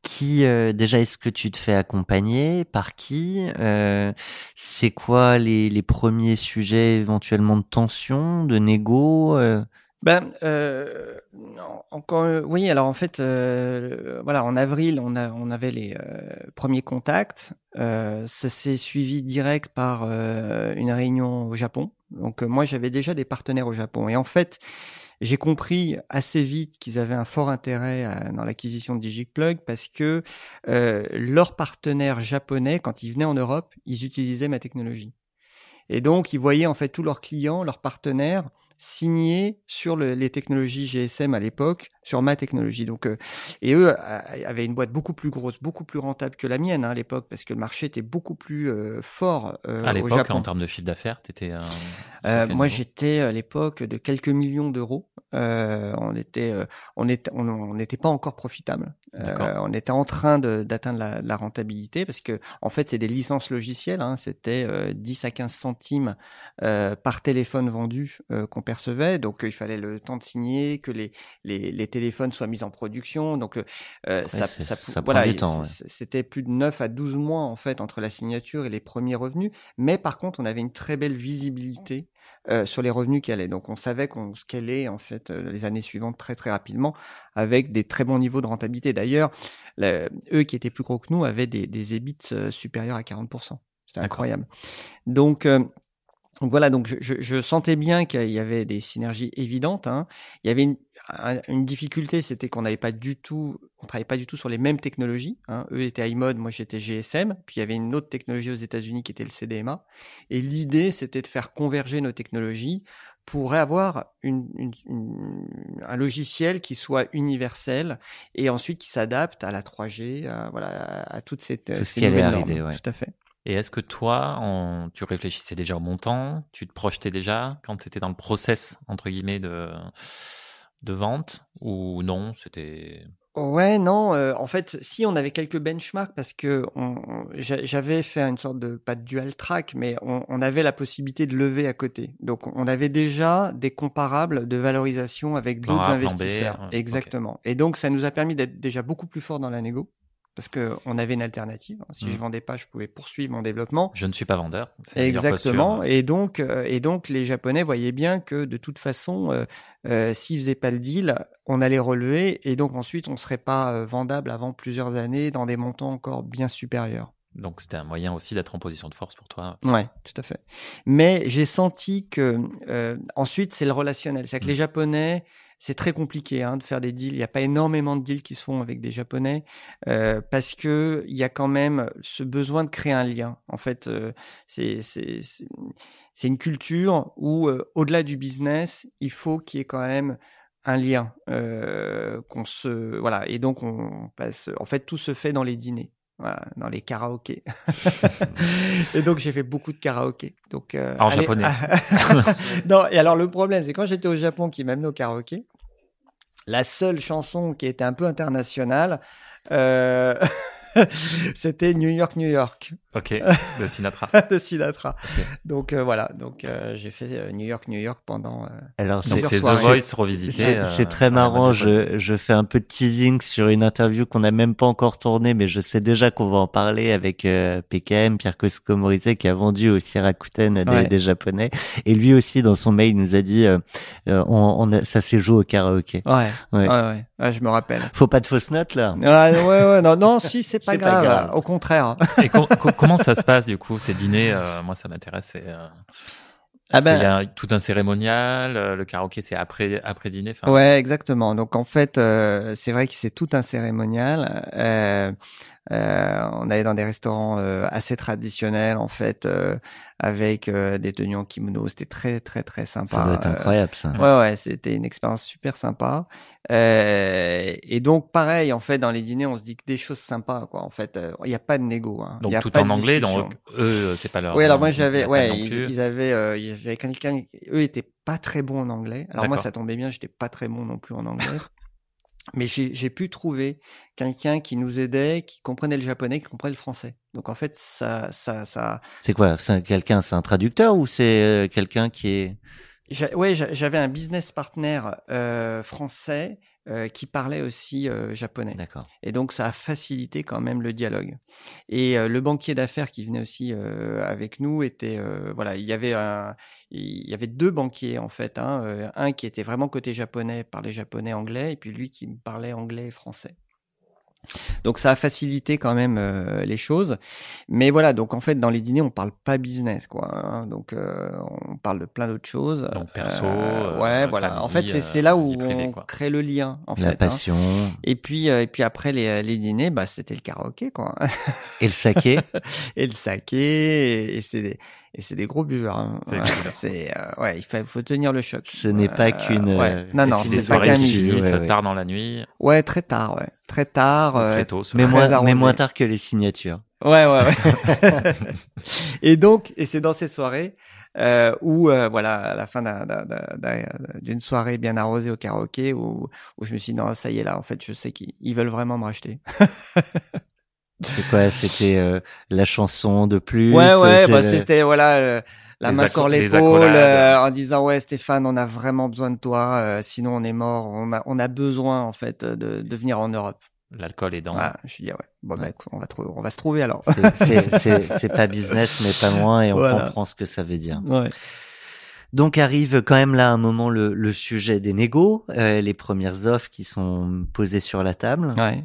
qui euh, déjà est-ce que tu te fais accompagner? Par qui? Euh, C'est quoi les, les premiers sujets éventuellement de tension, de négo euh? Ben, euh, encore, euh, oui. Alors en fait, euh, voilà, en avril, on a, on avait les euh, premiers contacts. Euh, ça s'est suivi direct par une réunion au Japon. Donc moi, j'avais déjà des partenaires au Japon. Et en fait, j'ai compris assez vite qu'ils avaient un fort intérêt dans l'acquisition de DigiPlug parce que leurs partenaires japonais, quand ils venaient en Europe, ils utilisaient ma technologie. Et donc, ils voyaient en fait tous leurs clients, leurs partenaires signé sur les technologies GSM à l'époque, sur ma technologie. Donc, euh, et eux avaient une boîte beaucoup plus grosse, beaucoup plus rentable que la mienne hein, à l'époque, parce que le marché était beaucoup plus euh, fort euh, à l'époque. En termes de chiffre d'affaires, t'étais. Euh, moi, j'étais à l'époque de quelques millions d'euros. on était, on était, on n'était pas encore profitable. on était en train d'atteindre la, la, rentabilité parce que en fait, c'est des licences logicielles. Hein, C'était 10 à 15 centimes par téléphone vendu qu'on percevait. Donc, il fallait le temps de signer, que les, les, les téléphones soient mis en production. Donc, ça, ça, ça, voilà, c'était plus de 9 à 12 mois en fait entre la signature et les premiers revenus. Mais par contre, on avait une très belle visibilité euh, sur les revenus qu'elle est. Donc on savait qu'on scalait en fait euh, les années suivantes très très rapidement avec des très bons niveaux de rentabilité. D'ailleurs, eux qui étaient plus gros que nous avaient des, des EBIT euh, supérieurs à 40%. C'était incroyable. Donc donc voilà, donc je, je, je sentais bien qu'il y avait des synergies évidentes. Hein. Il y avait une, une difficulté, c'était qu'on n'avait pas du tout, on travaillait pas du tout sur les mêmes technologies. Hein. Eux étaient iMode, moi j'étais GSM. Puis il y avait une autre technologie aux États-Unis qui était le CDMA. Et l'idée, c'était de faire converger nos technologies pour avoir une, une, une, un logiciel qui soit universel et ensuite qui s'adapte à la 3G, à, voilà, à, toutes ces, Tout ce ces nouvelles arriver, ouais. Tout à fait. Et est-ce que toi, on, tu réfléchissais déjà au montant? Tu te projetais déjà quand tu étais dans le process, entre guillemets, de, de vente? Ou non C'était. Ouais, non. euh, en fait, si on avait quelques benchmarks parce que on, on- j'a- j'avais fait une sorte de pas de dual track, mais on, on avait la possibilité de lever à côté. Donc, on avait déjà des comparables de valorisation avec d'autres B, investisseurs. Exactement. Et donc, ça nous a permis d'être déjà beaucoup plus fort dans la négo parce que on avait une alternative. Si Mhm. je vendais pas, je pouvais poursuivre mon développement. Je ne suis pas vendeur. Exactement. Et donc, euh, et donc, les Japonais voyaient bien que de toute façon, euh, euh, s'ils faisaient pas le deal, on allait relever, et donc ensuite, on serait pas euh, vendable avant plusieurs années dans des montants encore bien supérieurs. Donc c'était un moyen aussi d'être en position de force pour toi. Ouais, tout à fait. Mais j'ai senti que euh, ensuite, c'est le relationnel. C'est que Mm. les Japonais, c'est très compliqué hein, de faire des deals. Il n'y a pas énormément de deals qui se font avec des Japonais euh, parce que il y a quand même ce besoin de créer un lien. En fait, euh, c'est c'est une culture où euh, au-delà du business, il faut qu'il y ait quand même un lien euh, qu'on se voilà et donc on passe en fait tout se fait dans les dîners voilà, dans les karaokés. Et donc j'ai fait beaucoup de karaoké donc euh, En allez- japonais. non et alors le problème c'est quand j'étais au Japon qui m'amenait au karaoké la seule chanson qui était un peu internationale euh, c'était New York New York Ok, de Sinatra. de Sinatra donc euh, voilà donc euh, j'ai fait euh, New York New York pendant euh, Alors, c'est The. Voice revisité. C'est euh, très marrant. Je, je fais un peu de teasing sur une interview qu'on n'a même pas encore tournée, mais je sais déjà qu'on va en parler avec euh, PKM, Pierre Cosco Morizet, qui a vendu aussi Rakuten des, Ouais. des Japonais. Et lui aussi, dans son mail, il nous a dit, on, on a- ça s'est joué au karaoké. ouais Ouais. ouais ouais, Ouais, je me rappelle Faut pas de fausses notes là. ouais ouais, ouais non non si c'est pas, grave, au contraire Et co- co- comment ça se passe du coup ces dîners euh, Moi, ça m'intéresse. c'est, euh, Ah ben- qu'il y a tout un cérémonial euh, Le karaoké, c'est après après dîner. Enfin, Ouais, exactement. Donc en fait, euh, c'est vrai que c'est tout un cérémonial. Euh, on allait dans des restaurants euh, assez traditionnels en fait, euh, avec euh, des tenues en kimono. C'était très très très sympa. Ça doit être Euh, incroyable ça. Ouais, ouais, c'était une expérience super sympa. Euh, et donc, pareil, en fait, dans les dîners, on se dit que des choses sympas, quoi. En fait, euh, il n'y a pas de négo. Hein. Donc Il y a tout pas en anglais. Donc eux, c'est pas leur. Oui, alors moi j'avais, ouais, ils, plus. ils avaient, euh, j'avais quelqu'un, eux étaient pas très bons en anglais. Alors moi ça tombait bien, j'étais pas très bon non plus en anglais. Mais j'ai pu trouver quelqu'un qui nous aidait, qui comprenait le japonais, qui comprenait le français. Donc en fait, ça, ça, ça. C'est quoi? C'est un- quelqu'un, c'est un traducteur ou c'est euh, quelqu'un qui est Ouais, j'a- j'avais un business partner euh, français euh, qui parlait aussi euh, japonais. D'accord. Et donc, ça a facilité quand même le dialogue. Et euh, le banquier d'affaires qui venait aussi euh, avec nous était, euh, voilà, il y avait un, il y avait deux banquiers en fait, hein, euh, un qui était vraiment côté japonais, parlait japonais, anglais, et puis lui qui parlait anglais et français. Donc ça a facilité quand même euh, les choses, mais voilà. Donc en fait, dans les dîners, on parle pas business, quoi. hein. donc euh, on parle de plein d'autres choses. Donc perso, Euh, euh, ouais, voilà. en fait, c'est euh, c'est là où privée, on quoi. crée le lien, en La fait. hein. passion Et puis, euh, et puis après les, les dîners, bah, c'était le karaoké, quoi. et le saké. et le saké, et, et c'est des, et c'est des gros buveurs. hein. C'est euh, ouais, il faut, faut tenir le choc. Ce n'est pas qu'une, ouais. euh, Non, non, c'est pas qu'un midi. finissent ouais, ouais. tard dans la nuit, Ouais, très tard, ouais, très tard. euh, très tôt. mais moins, mais moins tard que les signatures. Ouais, ouais, ouais. et donc, et c'est dans ces soirées euh, où, euh, voilà, à la fin d'un- d'un- d'un- d'un- d'une soirée bien arrosée au karaoké, où, où je me suis dit non, ça y est là, en fait, je sais qu'ils ils veulent vraiment me racheter. C'est quoi C'était euh, la chanson de plus Ouais, ouais, bah, le- c'était voilà euh, la Les main sur l'épaule euh, en disant ouais Stéphane, on a vraiment besoin de toi, euh, sinon on est mort. On a on a besoin en fait de, de venir en Europe. L'alcool est dans. Voilà, je dis ouais, bon bah, Ouais. écoute, on va trouver, on va se trouver alors. c'est- c'est- c'est c'est pas business, mais pas loin, et on Voilà. comprend ce que ça veut dire. Ouais. Donc arrive quand même là un moment le, le sujet des négos, euh, les premières offres qui sont posées sur la table. Ouais.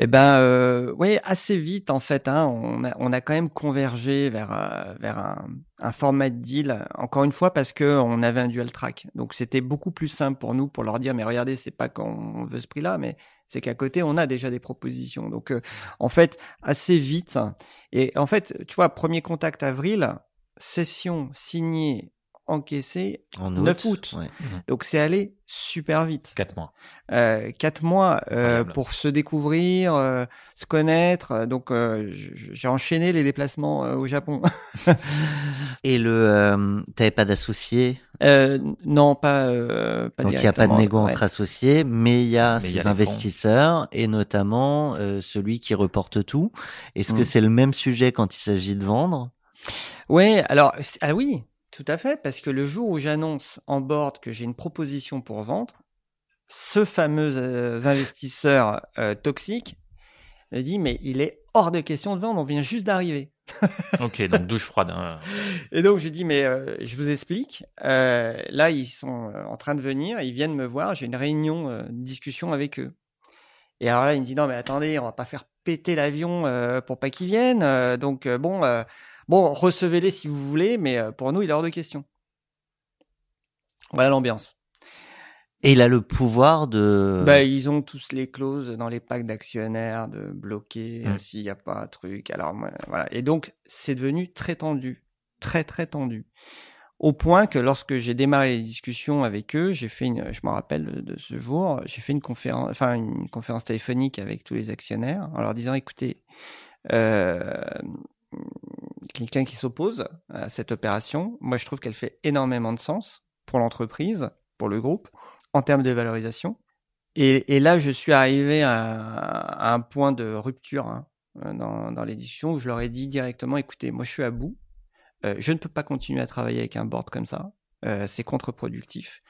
Eh ben, euh, oui, assez vite en fait. Hein, on, a, on a quand même convergé vers euh, vers un, un, format de deal. Encore une fois parce que on avait un dual track, donc c'était beaucoup plus simple pour nous pour leur dire mais regardez, c'est pas qu'on veut ce prix-là, mais c'est qu'à côté on a déjà des propositions. Donc euh, en fait assez vite. Et en fait, tu vois, premier contact avril, session signée encaissé en 9 août. Ouais. Mhm. Donc c'est allé super vite. Quatre mois. Euh, quatre mois euh, pour se découvrir, euh, se connaître. Donc euh, j'ai enchaîné les déplacements euh, au Japon. Et le, t'avais pas d'associé Non, pas. pas Donc il n'y a pas de négo entre associés, mais il y a ces investisseurs et notamment celui qui reporte tout. Est-ce que mm. c'est le même sujet quand il s'agit de vendre? Ouais, alors ah oui, tout à fait, parce que le jour où j'annonce en board que j'ai une proposition pour vendre, ce fameux euh, investisseur euh, toxique me dit mais il est hors de question de vendre, on vient juste d'arriver. ok, donc douche froide. Hein. Et donc je dis mais euh, je vous explique. là ils sont en train de venir, ils viennent me voir, j'ai une réunion, une discussion avec eux. Et alors là il me dit non mais attendez, on va pas faire péter l'avion pour pas qu'ils viennent. donc bon Bon, recevez-les si vous voulez, mais euh, pour nous, il est hors de question. Voilà l'ambiance. Et il a le pouvoir de. Bah, ils ont tous les clauses dans les packs d'actionnaires de bloquer mmh. s'il n'y a pas un truc. Alors voilà. Et donc c'est devenu très tendu, très très tendu, au point que lorsque j'ai démarré les discussions avec eux, j'ai fait une, je me rappelle de ce jour, j'ai fait une conférence, enfin une conférence téléphonique avec tous les actionnaires en leur disant écoutez. Euh, quelqu'un qui s'oppose à cette opération. Moi, je trouve qu'elle fait énormément de sens pour l'entreprise, pour le groupe, en termes de valorisation. Et, là, je suis arrivé à, un point de rupture hein, dans, les discussions où je leur ai dit directement, écoutez, moi, je suis à bout. Euh, je ne peux pas continuer à travailler avec un board comme ça. Euh, c'est contre-productif.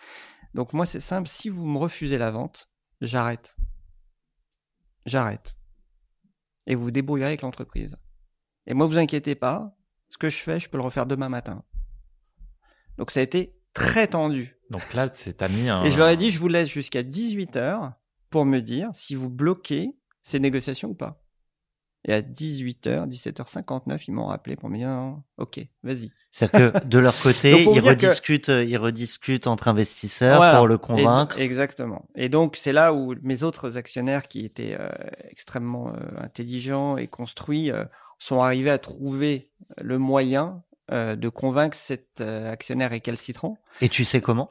Donc moi, c'est simple. Si vous me refusez la vente, j'arrête. J'arrête. Et vous vous débrouillerez avec l'entreprise. Et moi, vous inquiétez pas, ce que je fais, je peux le refaire demain matin. Donc ça a été très tendu. Donc là, c'est à mis un... Et je leur ai dit, je vous laisse jusqu'à 18h pour me dire si vous bloquez ces négociations ou pas. Et à 18h, 17h59, ils m'ont rappelé pour me dire, ok, vas-y. C'est-à-dire que de leur côté, ils rediscutent, ils rediscutent entre investisseurs pour le convaincre. exactement. Et donc, c'est là où mes autres actionnaires qui étaient euh, extrêmement euh, intelligents et construits euh, sont arrivés à trouver le moyen euh, de convaincre cet euh, actionnaire récalcitrant. Et tu sais comment?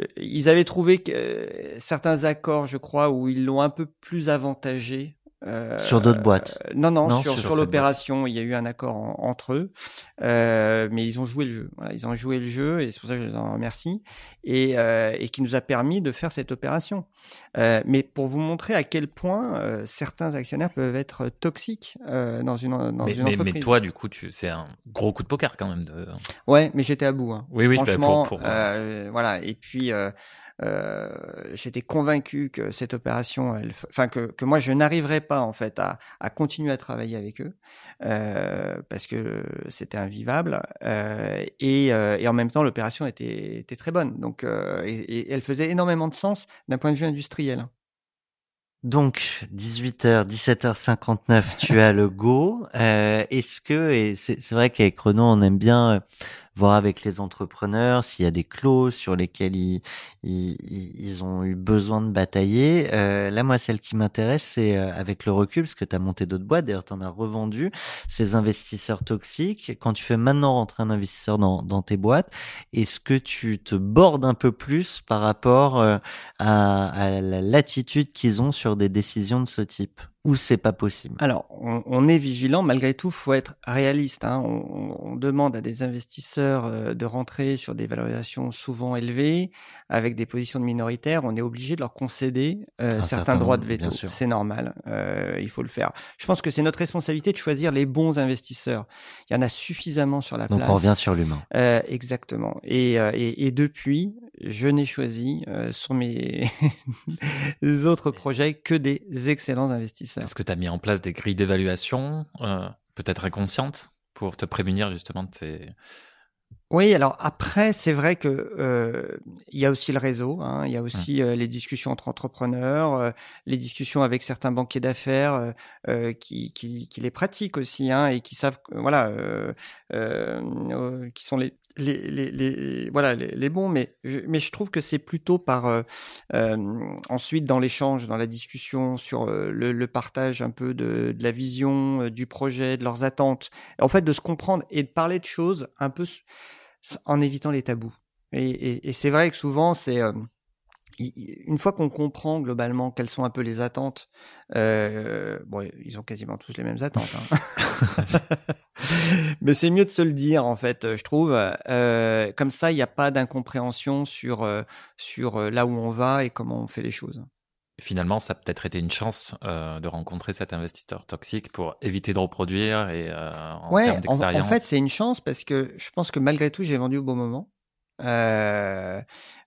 Euh, Ils avaient trouvé que, certains accords, je crois, où ils l'ont un peu plus avantagé euh, sur d'autres boîtes Non, non, sur, sur, l'opération, il y a eu un accord entre eux, euh, mais ils ont joué le jeu. Voilà, ils ont joué le jeu et c'est pour ça que je les en remercie et, euh, et qui nous a permis de faire cette opération. Euh, mais pour vous montrer à quel point euh, certains actionnaires peuvent être toxiques dans une dans mais, une mais, entreprise. Mais toi, du coup, tu c'est un gros coup de poker quand même. De... Ouais, mais j'étais à bout. Hein. Oui, oui, bah, franchement, pour, pour... voilà. Et puis euh, j'étais convaincu que cette opération, elle, enfin que, que moi je n'arriverais pas en fait à, à continuer à travailler avec eux euh, parce que c'était invivable euh, et, euh, et en même temps l'opération était, était très bonne donc euh, et, et, elle faisait énormément de sens d'un point de vue industriel. Donc 18h, 17h59, tu as le go. Euh, Est-ce que et c'est vrai qu'avec Renault, on aime bien voir avec les entrepreneurs s'il y a des clauses sur lesquelles ils, ils, ont eu besoin de batailler. Euh, là, moi, celle qui m'intéresse, c'est euh, avec le recul, parce que tu as monté d'autres boîtes, d'ailleurs, tu en as revendu, ces investisseurs toxiques. Quand tu fais maintenant rentrer un investisseur dans, dans tes boîtes, est-ce que tu te bordes un peu plus par rapport euh, à, à qu'ils ont sur des décisions de ce type? Ou c'est pas possible? Alors, on, on, est vigilant. Malgré tout, faut être réaliste. Hein. On, on, demande à des investisseurs euh, de rentrer sur des valorisations souvent élevées, avec des positions de minoritaires. On est obligé de leur concéder euh, certains droits de veto. C'est normal. Euh, il faut le faire. Je pense que c'est notre responsabilité de choisir les bons investisseurs. Il y en a suffisamment sur la place. Donc on revient sur l'humain. Euh, exactement. Et, euh, et, et depuis, je n'ai choisi euh, sur mes autres projets que des excellents investisseurs. Est-ce que tu as mis en place des grilles d'évaluation, euh, peut-être inconscientes, pour te prémunir justement de ces, Oui, alors après, c'est vrai que euh, il y a aussi le réseau, hein, il y a aussi euh, les discussions entre entrepreneurs, euh, les discussions avec certains banquiers d'affaires qui, qui, qui, les pratiquent aussi, hein, et qui savent, voilà, qui sont les les, les, voilà les, bons mais je, mais je trouve que c'est plutôt par ensuite dans l'échange dans la discussion sur le, le, partage un peu de, la vision du projet de leurs attentes en fait de se comprendre et de parler de choses un peu en évitant les tabous. Et, c'est vrai que souvent, c'est euh, une fois qu'on comprend globalement quelles sont un peu les attentes, euh, bon, ils ont quasiment tous les mêmes attentes, hein. mais c'est mieux de se le dire en fait, je trouve. Euh, comme ça, il n'y a pas d'incompréhension sur sur là où on va et comment on fait les choses finalement, ça a peut-être été une chance euh, de rencontrer cet investisseur toxique pour éviter de reproduire et euh, en termes d'expérience. En, fait, c'est une chance parce que je pense que malgré tout, j'ai vendu au bon moment. Euh,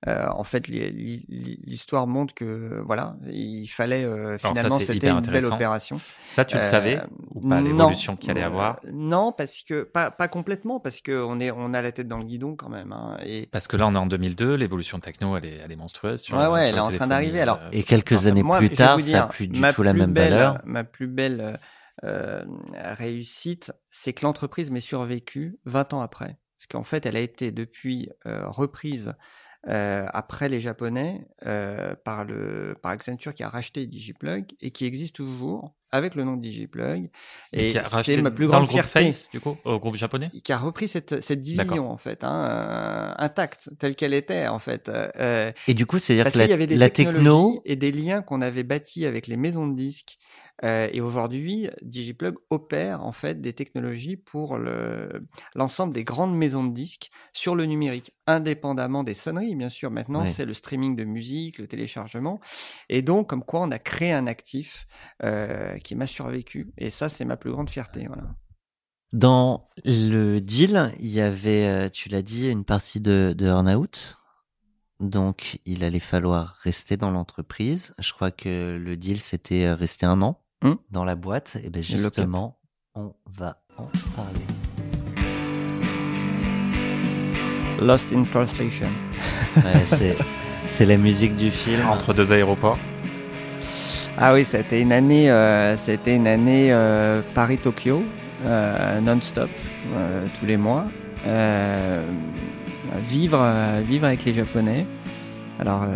euh, en fait, l'histoire montre que voilà, il fallait euh, finalement c'était une belle opération. Ça, tu le savais euh, ou pas l'évolution qu'il allait avoir? Non, parce que pas pas complètement, parce que on est on a la tête dans le guidon quand même. Hein, et parce que là, on est en 2002, l'évolution techno, elle est elle est monstrueuse. Sur, ouais, ouais, elle est en train d'arriver. Alors et quelques années plus tard, ça n'a plus du tout la même valeur. Ma plus belle réussite, c'est que l'entreprise m'ait survécu 20 ans après parce qu'en fait, elle a été depuis euh, reprise euh, après les Japonais euh, par le par Accenture qui a racheté DigiPlug et qui existe toujours avec le nom de DigiPlug. Et, c'est ma plus grande fierté. du coup, au groupe japonais? Qui a repris cette, cette division, en fait, hein, intacte, telle qu'elle était, en fait. Euh, et du coup, c'est-à-dire que la, y avait des la techno et des liens qu'on avait bâtis avec les maisons de disques. Euh, et aujourd'hui, DigiPlug opère, en fait, des technologies pour le, l'ensemble des grandes maisons de disques sur le numérique, indépendamment des sonneries, bien sûr. Maintenant, c'est le streaming de musique, le téléchargement. Et donc, comme quoi, on a créé un actif, euh, qui m'a survécu. Et ça, c'est ma plus grande fierté. Voilà. Dans le deal, il y avait, euh, tu l'as dit, une partie de, de earn-out. Donc, il allait falloir rester dans l'entreprise. Je crois que le deal, c'était euh, rester un an hum. dans la boîte. Et bien justement, on va en parler. Lost in Translation. c'est la musique du film. Entre deux aéroports. Ah oui, c'était une année, euh, c'était une année euh, Paris-Tokyo, euh, non-stop, euh, tous les mois. Euh, vivre, vivre avec les Japonais. Alors,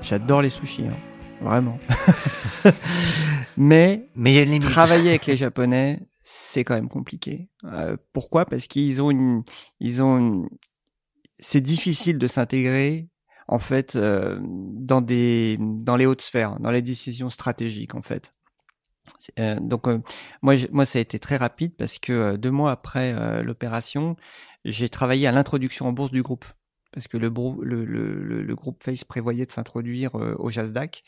j'adore les sushis, hein, vraiment. mais, mais travailler avec les Japonais, c'est quand même compliqué. pourquoi? Parce qu'ils ont une, ils ont une, c'est difficile de s'intégrer en fait euh, dans des dans les hautes sphères, dans les décisions stratégiques en fait. Euh, donc euh, moi moi ça a été très rapide parce que deux mois après l'opération, j'ai travaillé à l'introduction en bourse du groupe parce que le, le, le, le groupe Face prévoyait de s'introduire au Jasdac.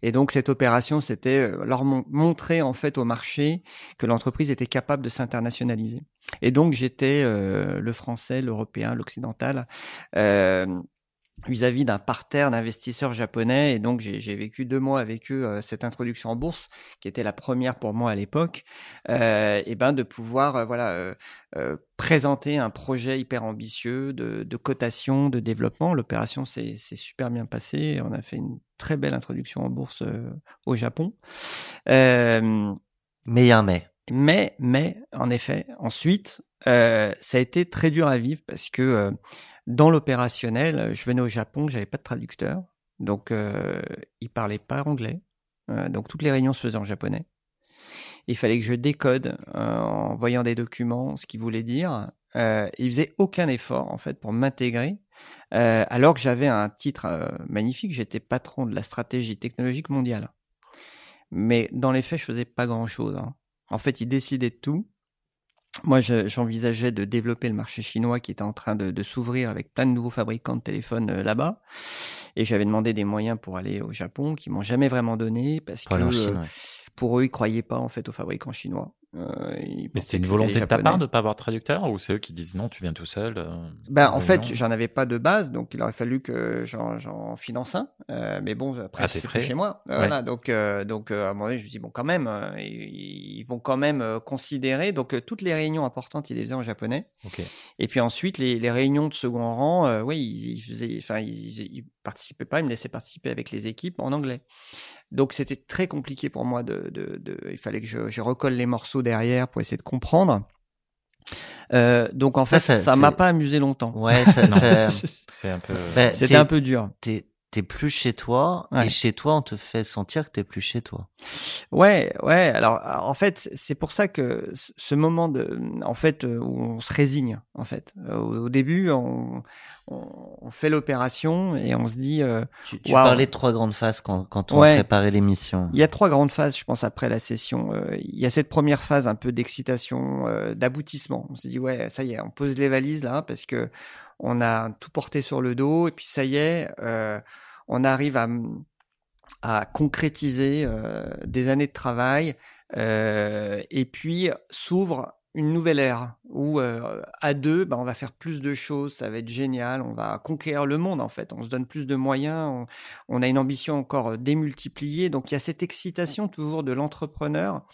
Et donc cette opération, c'était leur montrer en fait au marché que l'entreprise était capable de s'internationaliser. Et donc j'étais le français, l'européen, l'occidental vis-à-vis d'un parterre d'investisseurs japonais. Et donc j'ai vécu deux mois avec eux euh, cette introduction en bourse qui était la première pour moi à l'époque euh, et ben de pouvoir euh, voilà euh, présenter un projet hyper ambitieux de, de cotation de développement. L'opération s'est super bien passée. On a fait une très belle introduction en bourse au Japon. Mais il y a un mais mais mais en effet. Ensuite ça a été très dur à vivre parce que dans l'opérationnel, je venais au Japon, j'avais pas de traducteur, donc euh, ils parlaient pas anglais, euh, donc toutes les réunions se faisaient en japonais. Il fallait que je décode euh, en voyant des documents ce qu'ils voulaient dire. Euh, ils faisaient aucun effort en fait pour m'intégrer, euh, alors que j'avais un titre euh, magnifique. J'étais patron de la stratégie technologique mondiale. Mais dans les faits, je faisais pas grand chose. Hein. En fait, ils décidaient de tout moi, j'envisageais de développer le marché chinois qui était en train de, de s'ouvrir avec plein de nouveaux fabricants de téléphones euh, là-bas. Et j'avais demandé des moyens pour aller au Japon, qui m'ont jamais vraiment donné parce que euh, pour eux, ils croyaient pas en fait aux fabricants chinois. Euh, mais c'est une volonté de ta part de pas avoir de traducteur ou c'est eux qui disent non, tu viens tout seul euh, Ben en fait, j'en avais pas de base, donc il aurait fallu que j'en finance un. Euh, mais bon, après ah, c'est chez moi, voilà. Donc donc à un moment donné, je me dis bon quand même, ils, vont quand même considérer. Donc toutes les réunions importantes, ils les faisaient en japonais. Okay. Et puis ensuite les, réunions de second rang, oui, ils, ils faisaient, enfin ils, ils participaient pas, ils me laissaient participer avec les équipes en anglais. Donc c'était très compliqué pour moi de, de, de, il fallait que je, je, recolle les morceaux derrière pour essayer de comprendre. Euh, donc en fait, ça m'a pas amusé longtemps. Ouais, ça, c'est un peu. Bah, c'était un peu dur t'es plus chez toi et chez toi on te fait sentir que t'es plus chez toi. Ouais, ouais. Alors en fait c'est pour ça que ce moment de, en fait euh, où on se résigne en fait. Au, début on, on, fait l'opération et on se dit. Euh, tu, tu parlais de trois grandes phases quand quand on ouais. préparait l'émission. Il y a trois grandes phases je pense après la session. Euh, il y a cette première phase un peu d'excitation, euh, d'aboutissement. On se dit ouais ça y est on pose les valises là parce que on a tout porté sur le dos et puis ça y est. Euh, on arrive à, à concrétiser euh, des années de travail euh, et puis s'ouvre une nouvelle ère où euh, à deux, bah, on va faire plus de choses, ça va être génial, on va conquérir le monde en fait, on se donne plus de moyens, on, on a une ambition encore démultipliée, donc il y a cette excitation toujours de l'entrepreneur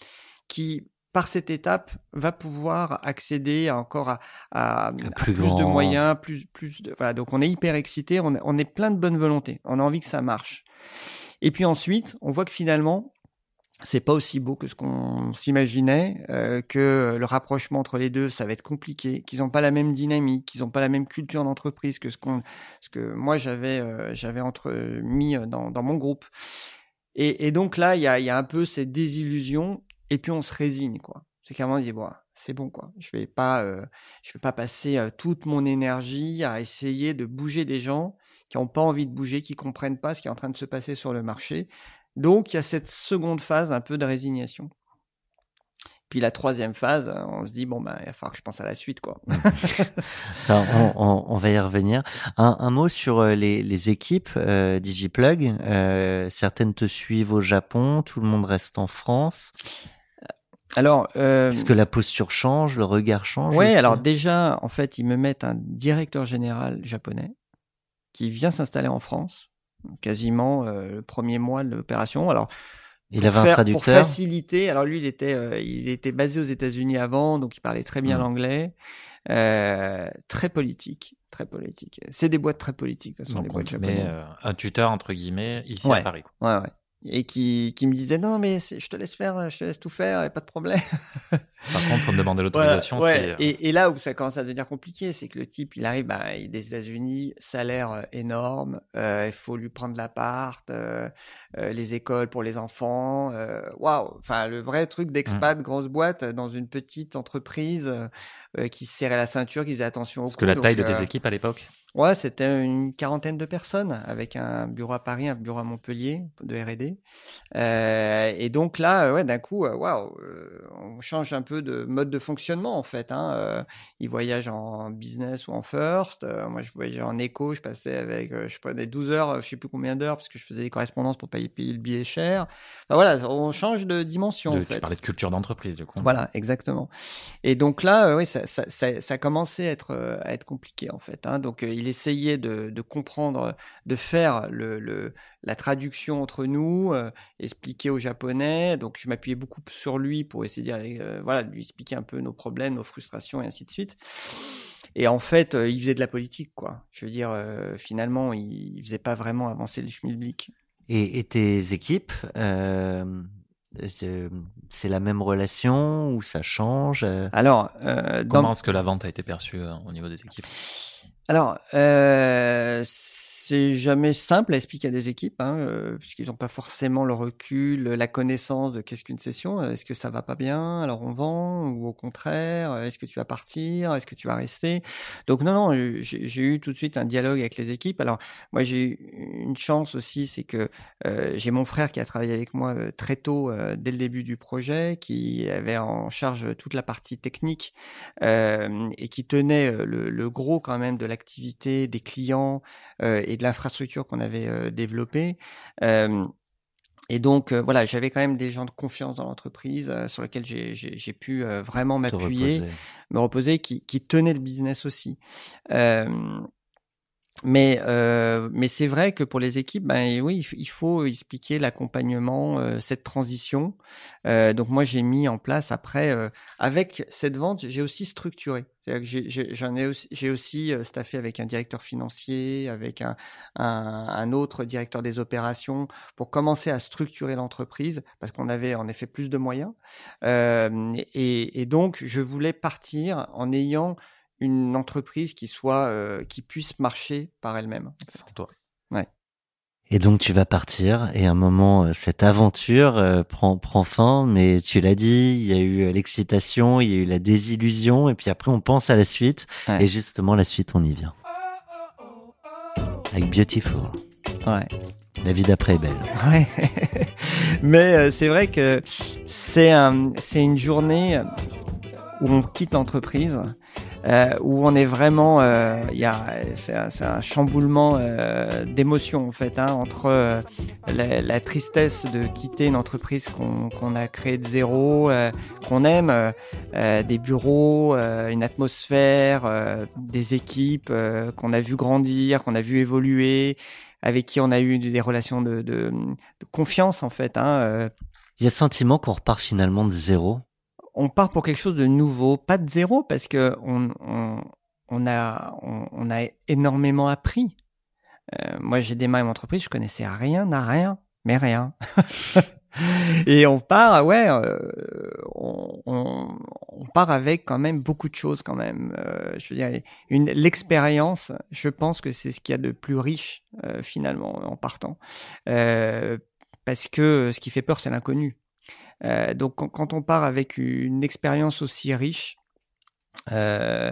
qui par cette étape, va pouvoir accéder encore à, à, plus, de moyens, plus, plus de, voilà. Donc on est hyper excité, on, on, est plein de bonne volonté, on a envie que ça marche. Et puis ensuite, on voit que finalement, c'est pas aussi beau que ce qu'on s'imaginait, euh, que le rapprochement entre les deux, ça va être compliqué, qu'ils n'ont pas la même dynamique, qu'ils n'ont pas la même culture d'entreprise que ce qu'on, ce que moi j'avais, euh, j'avais entre mis dans, dans mon groupe. Et, et donc là, il y a, y a un peu cette désillusion et puis on se résigne quoi. C'est qu'à un moment on dit bon, c'est bon quoi. Je vais pas, euh, je vais pas passer euh, toute mon énergie à essayer de bouger des gens qui n'ont pas envie de bouger, qui comprennent pas ce qui est en train de se passer sur le marché. Donc il y a cette seconde phase un peu de résignation. Puis la troisième phase, on se dit bon ben il va falloir que je pense à la suite quoi. On, va y revenir. Un, mot sur euh, les, équipes euh, DigiPlug. Euh, certaines te suivent au Japon, tout le monde reste en France. Alors, euh, est-ce que la posture change, le regard change Oui, alors déjà, en fait, ils me mettent un directeur général japonais qui vient s'installer en France, quasiment euh, le premier mois de l'opération. Alors, il avait un traducteur? Pour faciliter, alors lui, il était, euh, il était basé aux États-Unis avant, donc il parlait très bien mmh. l'anglais, euh, très politique, très politique. C'est des boîtes très politiques, de toute façon, les boîtes japonaises. Euh, un tuteur entre guillemets ici à Paris. Ouais, ouais et qui, qui me disait non mais je te laisse faire, je te laisse tout faire, a pas de problème. Par contre, faut me demander l'autorisation. Ouais, et, et, là où ça commence à devenir compliqué, c'est que le type, il arrive bah, il est des États-Unis, salaire euh, énorme, euh, il faut lui prendre l'appart, euh, euh, les écoles pour les enfants, euh, waouh, enfin le vrai truc d'expat, mmh. grosse boîte dans une petite entreprise qui se serrait la ceinture, qui faisait attention au. Parce que la taille de tes équipes à l'époque. Ouais, c'était une quarantaine de personnes avec un bureau à Paris, un bureau à Montpellier de R&D. Euh, et donc là, euh, ouais, d'un coup, euh, waouh, euh, on change un peu de mode de fonctionnement en fait. Hein. Euh, ils voyagent en business ou en first. moi, je voyageais en éco. Je passais avec, je des 12 heures, je sais plus combien d'heures parce que je faisais des correspondances pour payer, payer le billet cher. Enfin, voilà, on change de dimension en fait. Tu parlais de culture d'entreprise du coup. Voilà, exactement. Et donc là, oui, ça, ça, ça, ça, a commencé à être, compliqué en fait. Hein. Donc il essayait de, comprendre, de faire la traduction entre nous, euh, expliquer aux Japonais. Donc je m'appuyais beaucoup sur lui pour essayer de euh, lui expliquer un peu nos problèmes, nos frustrations et ainsi de suite. Et en fait, euh, il faisait de la politique, quoi. Je veux dire, finalement, il, il faisait pas vraiment avancer le schmilblick. Et, et tes équipes, c'est la même relation ou ça change Alors, comment est-ce que la vente a été perçue au niveau des équipes? Alors, euh, c'est jamais simple à expliquer à des équipes, hein, euh, puisqu'ils n'ont pas forcément le recul, la connaissance de qu'est-ce qu'une session. Est-ce que ça va pas bien? Alors on vend ou au contraire Est-ce que tu vas partir? Est-ce que tu vas rester? Donc non, non, j'ai eu tout de suite un dialogue avec les équipes. Alors moi j'ai eu une chance aussi, c'est que euh, j'ai mon frère qui a travaillé avec moi euh, très tôt, euh, dès le début du projet, qui avait en charge toute la partie technique euh, et qui tenait le, gros quand même de l'activité des clients et de l'infrastructure qu'on avait euh, développée. Et donc voilà, j'avais quand même des gens de confiance dans l'entreprise sur lesquels j'ai pu vraiment m'appuyer, me reposer, qui, qui tenaient le business aussi. Mais euh, mais c'est vrai que pour les équipes, ben oui, il faut expliquer l'accompagnement, euh, cette transition. Euh, donc moi j'ai mis en place après euh, avec cette vente, j'ai aussi structuré. J'en ai, aussi, j'ai aussi euh, staffé avec un directeur financier, avec un, un, un, autre directeur des opérations pour commencer à structurer l'entreprise parce qu'on avait en effet plus de moyens. Et, et donc je voulais partir en ayant une entreprise qui soit euh, qui puisse marcher par elle-même. C'est toi. Ouais. Et donc tu vas partir et à un moment euh, cette aventure euh, prend prend fin mais tu l'as dit, il y a eu l'excitation, il y a eu la désillusion et puis après on pense à la suite et justement la suite on y vient. Avec Beautiful. Ouais. La vie d'après est belle. Ouais. mais c'est vrai que c'est un, c'est une journée où on quitte l'entreprise euh, où on est vraiment, euh, il a, c'est un, un, chamboulement euh, d'émotions en fait, hein, entre euh, la, la, tristesse de quitter une entreprise qu'on a créée de zéro, euh, qu'on aime, des bureaux, une atmosphère, des équipes qu'on a vu grandir, qu'on a vu évoluer, avec qui on a eu des relations de, de, de confiance en fait. Hein, il y a ce sentiment qu'on repart finalement de zéro? On part pour quelque chose de nouveau, pas de zéro, parce que on, on, a, on, a énormément appris. Euh, moi, j'ai démarré mon entreprise, je connaissais rien, à rien, mais rien. Et on part, ouais, euh, on, on, part avec quand même beaucoup de choses quand même. Euh, je veux dire, une l'expérience, je pense que c'est ce qu'il y a de plus riche finalement en partant, parce que ce qui fait peur, c'est l'inconnu. Euh, donc quand, on part avec une expérience aussi riche, euh,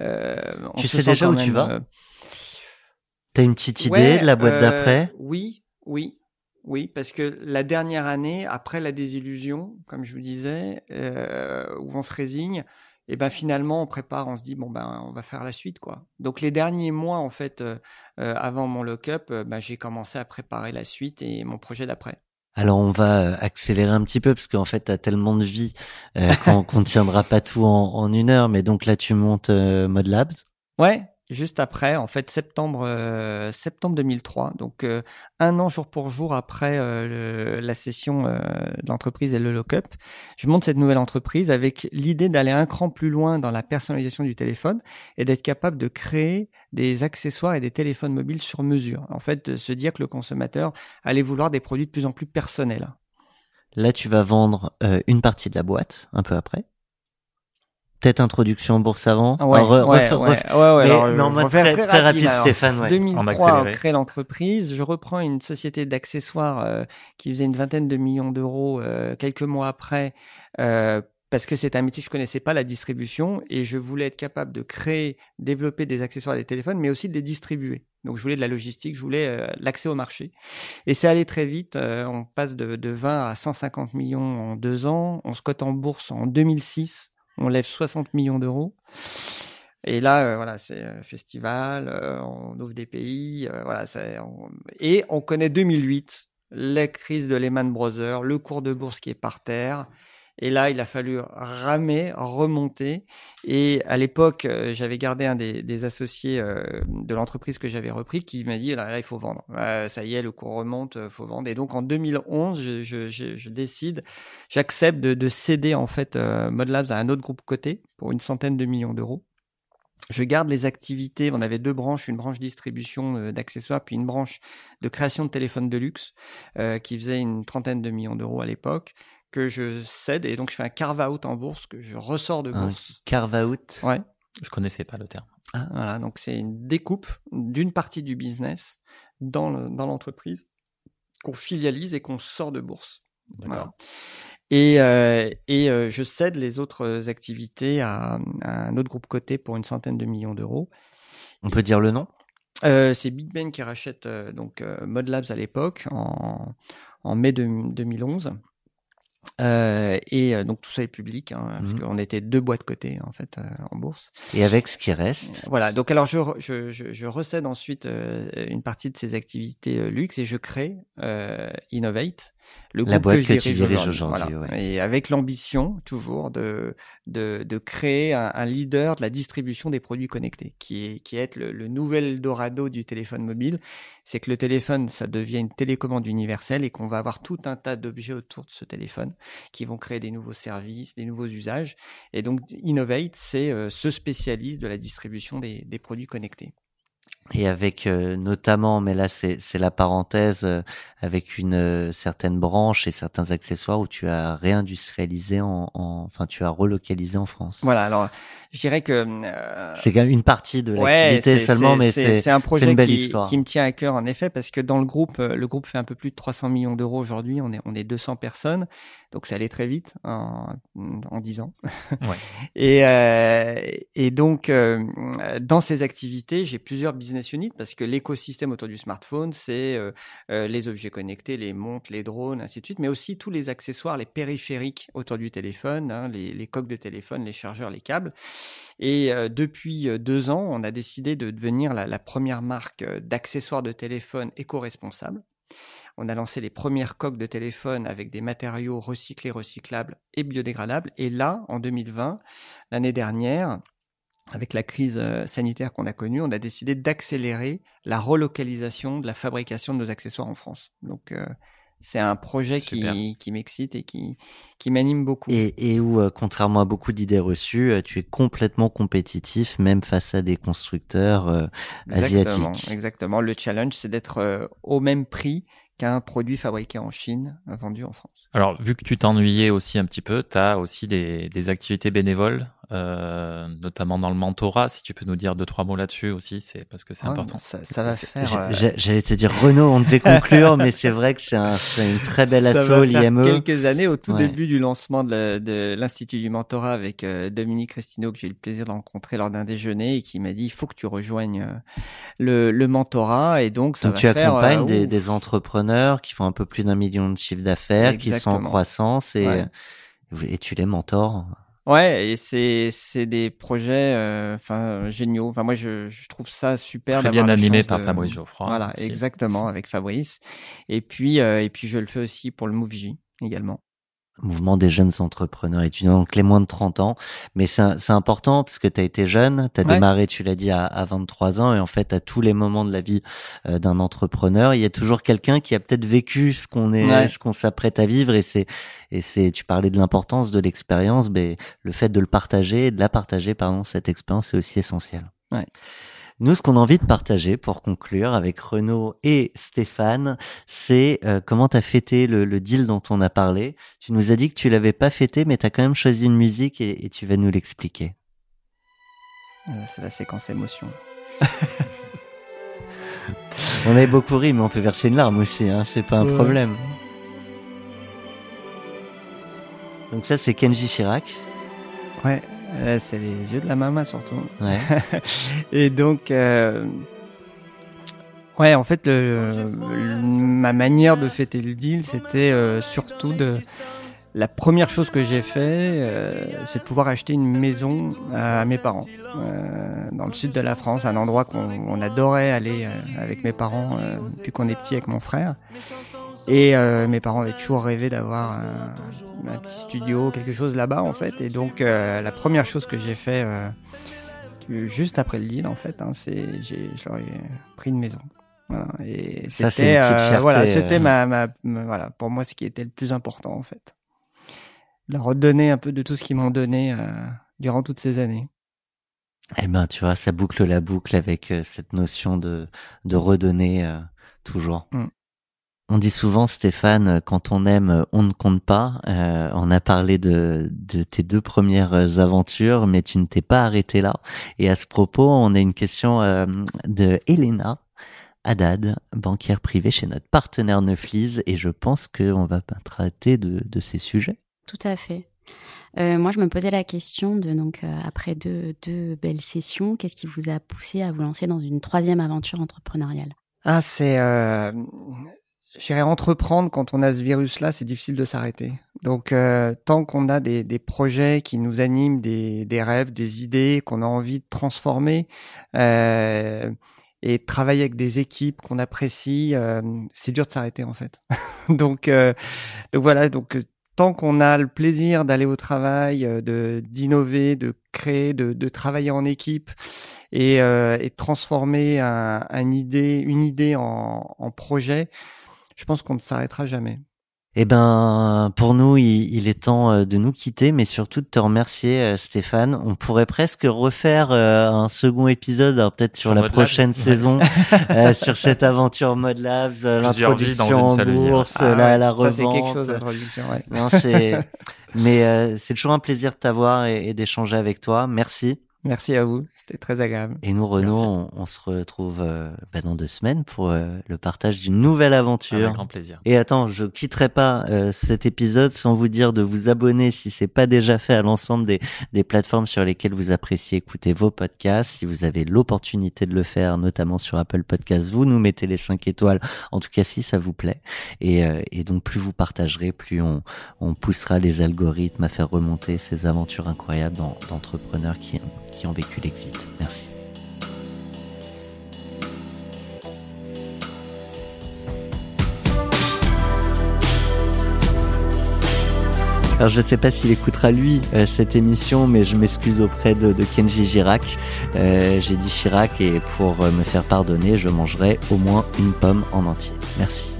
euh, tu sais déjà où tu vas T'as une petite idée de la boîte d'après? Oui, oui, oui, parce que la dernière année, après la désillusion, comme je vous disais, où on se résigne, et ben finalement on prépare, on se dit bon ben on va faire la suite quoi. Donc les derniers mois en fait avant mon lock-up, ben, j'ai commencé à préparer la suite et mon projet d'après. Alors on va euh, accélérer un petit peu parce qu'en fait t'as tellement de vie euh, qu'on ne tiendra pas tout en, une heure. Mais donc là tu montes euh, Labs. Ouais, juste après, en fait septembre euh, septembre 2003, donc euh, un an jour pour jour après euh, la session de l'entreprise et le lock-up, je monte cette nouvelle entreprise avec l'idée d'aller un cran plus loin dans la personnalisation du téléphone et d'être capable de créer des accessoires et des téléphones mobiles sur mesure. En fait, se dire que le consommateur allait vouloir des produits de plus en plus personnels. Là, tu vas vendre une partie de la boîte un peu après peut-être introduction en bourse avant. Ouais, ouais, ouais, ouais, Alors, très, très, rapide, Stéphane. Ouais. 2003, on crée l'entreprise. Je reprends une société d'accessoires euh, qui faisait une vingtaine de millions d'euros euh, quelques mois après. Euh, parce que c'est un métier que je connaissais pas, la distribution, et je voulais être capable de créer, développer des accessoires des téléphones, mais aussi de les distribuer. Donc je voulais de la logistique, je voulais euh, l'accès au marché. Et c'est allé très vite, on passe de, de 20 à 150 millions en deux ans, on se cote en bourse en 2006, on lève 60 millions d'euros. Et là, euh, voilà, c'est festival, euh, on ouvre des pays, euh, voilà, et on connaît 2008, la crise de Lehman Brothers, le cours de bourse qui est par terre, et là, il a fallu ramer, remonter. Et à l'époque, euh, j'avais gardé un des, des associés euh, de l'entreprise que j'avais repris qui m'a dit, là, il faut vendre. ça y est, le cours remonte, euh, faut vendre. Et donc, en 2011, je, je, je, je décide, j'accepte de, de, céder en fait Modlabs à un autre groupe coté pour une centaine de millions d'euros. Je garde les activités. On avait deux branches, une branche distribution d'accessoires, puis une branche de création de téléphones de luxe euh, qui faisait une trentaine de millions d'euros à l'époque que je cède et donc je fais un carve out en bourse que je ressors de bourse. carve out. Ouais. Je connaissais pas le terme. Ah, voilà, donc c'est une découpe d'une partie du business dans le, dans l'entreprise qu'on filialise et qu'on sort de bourse. Voilà. Et, euh, et euh, je cède les autres activités à, un autre groupe coté pour une centaine de millions d'euros. On peut dire le nom? Euh, C'est Big Ben qui rachète donc euh, Modlabs à l'époque en, en mai de, 2011. Euh, et euh, donc tout ça est public, hein, parce mmh. qu'on était deux boîtes cotées en fait euh, en bourse. Et avec ce qui reste? Voilà. Donc alors je je, je, je recède ensuite une partie de ces activités luxe et je crée Innovate, le La boîte que je que tu dirige diriges aujourd'hui. aujourd'hui, Voilà. ouais. Et avec l'ambition toujours de, de, de créer un, un leader de la distribution des produits connectés, qui est, qui est le, le nouvel Dorado du téléphone mobile. C'est que le téléphone, ça devient une télécommande universelle et qu'on va avoir tout un tas d'objets autour de ce téléphone qui vont créer des nouveaux services, des nouveaux usages. Et donc, Innovate, c'est euh, ce spécialiste de la distribution des, des produits connectés. Et avec euh, notamment, mais là c'est c'est la parenthèse, euh, avec une euh, certaine branche et certains accessoires où tu as réindustrialisé en, en enfin tu as relocalisé en France. Voilà, alors je dirais que euh, C'est quand même une partie de l'activité seulement, mais c'est c'est un projet une belle qui, histoire. qui me tient à cœur en effet parce que dans le groupe, euh, le groupe fait un peu plus de 300 millions d'euros aujourd'hui. On est on est 200 personnes, donc ça allait très vite en en 10 ans. Ouais. et euh, et donc euh, dans ces activités, j'ai plusieurs business parce que l'écosystème autour du smartphone, c'est euh, euh, les objets connectés, les montres, les drones, ainsi de suite, mais aussi tous les accessoires, les périphériques autour du téléphone, hein, les, coques de téléphone, les chargeurs, les câbles. Et euh, depuis deux ans, on a décidé de devenir la, la première marque d'accessoires de téléphone éco-responsable. On a lancé les premières coques de téléphone avec des matériaux recyclés, recyclables et biodégradables. Et là, en 2020, l'année dernière, avec la crise euh, sanitaire qu'on a connue, on a décidé d'accélérer la relocalisation de la fabrication de nos accessoires en France. Donc, euh, c'est un projet Super. qui, qui m'excite et qui, qui m'anime beaucoup. Et, et où, euh, contrairement à beaucoup d'idées reçues, euh, tu es complètement compétitif, même face à des constructeurs euh, Exactement, asiatiques. exactement. Le challenge, c'est d'être euh, au même prix qu'un produit fabriqué en Chine, vendu en France. Alors, vu que tu t'ennuyais aussi un petit peu, tu as aussi des, des activités bénévoles, euh, notamment dans le mentorat. Si tu peux nous dire deux, trois mots là-dessus aussi, c'est parce que c'est Ouais, important. Ça, ça va faire. Euh, J'allais te dire Renaud, on devait conclure, mais c'est vrai que c'est un, c'est une très belle ça asso, l'IME. quelques années, au tout Ouais. début du lancement de l'Institut du mentorat avec euh, Dominique Restineau, que j'ai eu le plaisir de rencontrer lors d'un déjeuner et qui m'a dit il faut que tu rejoignes euh, le, le mentorat. Et donc, ça Donc va tu faire, accompagnes euh, des, des entrepreneurs qui font un peu plus d'un million de chiffre d'affaires, qui sont en croissance et, Ouais. et tu les mentors. Ouais, et c'est c'est des projets euh, enfin géniaux. Enfin moi je, je trouve ça super Très bien animé par de- Fabrice Geoffroy. Voilà, aussi. exactement avec Fabrice. Et puis euh, et puis je le fais aussi pour le MoveJ également. Mouvement des jeunes entrepreneurs étudiants, donc les moins de 30 ans. Mais c'est c'est important parce que tu as été jeune, tu as Ouais. démarré, tu l'as dit, à, à 23 ans. Et en fait, à tous les moments de la vie euh, d'un entrepreneur, il y a toujours quelqu'un qui a peut-être vécu ce qu'on est, Ouais. ce qu'on s'apprête à vivre. Et c'est, et c'est, tu parlais de l'importance de l'expérience, mais le fait de le partager, de la partager, pardon, cette expérience, c'est aussi essentiel. Ouais. Nous, ce qu'on a envie de partager pour conclure avec Renaud et Stéphane, c'est euh, comment tu as fêté le, le deal dont on a parlé. Tu nous as dit que tu l'avais pas fêté, mais tu as quand même choisi une musique et, et tu vas nous l'expliquer. Euh, C'est la séquence émotion. On avait beaucoup ri, mais on peut verser une larme aussi, hein, c'est pas un Ouais. problème. Donc ça, c'est Kenji Chirac. Ouais, euh, c'est les yeux de la maman surtout. Ouais. Et donc, euh, ouais, en fait, le, le- ma manière de fêter le deal, c'était euh, surtout de la première chose que j'ai fait, euh, c'est de pouvoir acheter une maison à mes parents euh, dans le sud de la France, un endroit qu'on on adorait aller avec mes parents euh, depuis qu'on est petit avec mon frère. Et euh, mes parents avaient toujours rêvé d'avoir un, un petit studio, quelque chose là-bas en fait. Et donc euh, la première chose que j'ai fait euh, juste après le deal en fait, hein, c'est j'ai je leur ai pris une maison. Voilà. Et Ça, c'est c'était voilà, c'était ma, ma, ma- voilà pour moi ce qui était le plus important en fait. Leur redonner un peu de tout ce qu'ils m'ont donné durant toutes ces années. Eh ben, tu vois, ça boucle la boucle avec cette notion de, de redonner toujours. Mm. On dit souvent, Stéphane, quand on aime, on ne compte pas. Euh, on a parlé de, de tes deux premières aventures, mais tu ne t'es pas arrêté là. Et à ce propos, on a une question euh, de Elena Haddad, banquière privée chez notre partenaire Neuflise, et je pense qu'on va pas traiter de, de ces sujets. Tout à fait. Euh, moi, je me posais la question de donc euh, après deux, deux belles sessions, qu'est-ce qui vous a poussé à vous lancer dans une troisième aventure entrepreneuriale? Ah, c'est, euh, j'irais entreprendre quand on a ce virus-là, c'est difficile de s'arrêter. Donc, euh, tant qu'on a des, des projets qui nous animent, des, des rêves, des idées qu'on a envie de transformer, euh, et travailler avec des équipes qu'on apprécie, euh, c'est dur de s'arrêter en fait. donc, euh, donc voilà, donc euh, tant qu'on a le plaisir d'aller au travail, de d'innover, de créer, de, de travailler en équipe et, et transformer un, un, idée, une idée en, en projet, je pense qu'on ne s'arrêtera jamais. Eh ben, pour nous, il, est temps euh, de nous quitter, mais surtout de te remercier, euh, Stéphane. On pourrait presque refaire euh, un second épisode, peut-être sur, la prochaine saison, sur cette aventure Mode Labs, l'introduction en bourse, ah la, la revente. Ça c'est quelque chose l'introduction. Ouais. Non, c'est, mais c'est toujours un plaisir de t'avoir et d'échanger avec toi. Merci. Merci à vous, c'était très agréable. Et nous, Renaud, on, se retrouve euh, bah, dans deux semaines pour euh, le partage d'une nouvelle aventure. Avec grand plaisir. Et attends, je quitterai pas euh, cet épisode sans vous dire de vous abonner si c'est pas déjà fait à l'ensemble des, des plateformes sur lesquelles vous appréciez écouter vos podcasts. Si vous avez l'opportunité de le faire, notamment sur Apple Podcasts, vous nous mettez les cinq étoiles. En tout cas, si ça vous plaît. Et, et donc, plus vous partagerez, plus on, on poussera les algorithmes à faire remonter ces aventures incroyables d'entrepreneurs qui ont vécu l'exit. Merci. Alors je ne sais pas s'il écoutera lui euh, cette émission, mais je m'excuse auprès de, Kenji Girac. Euh, j'ai dit Chirac et pour euh, me faire pardonner, je mangerai au moins une pomme en entier. Merci.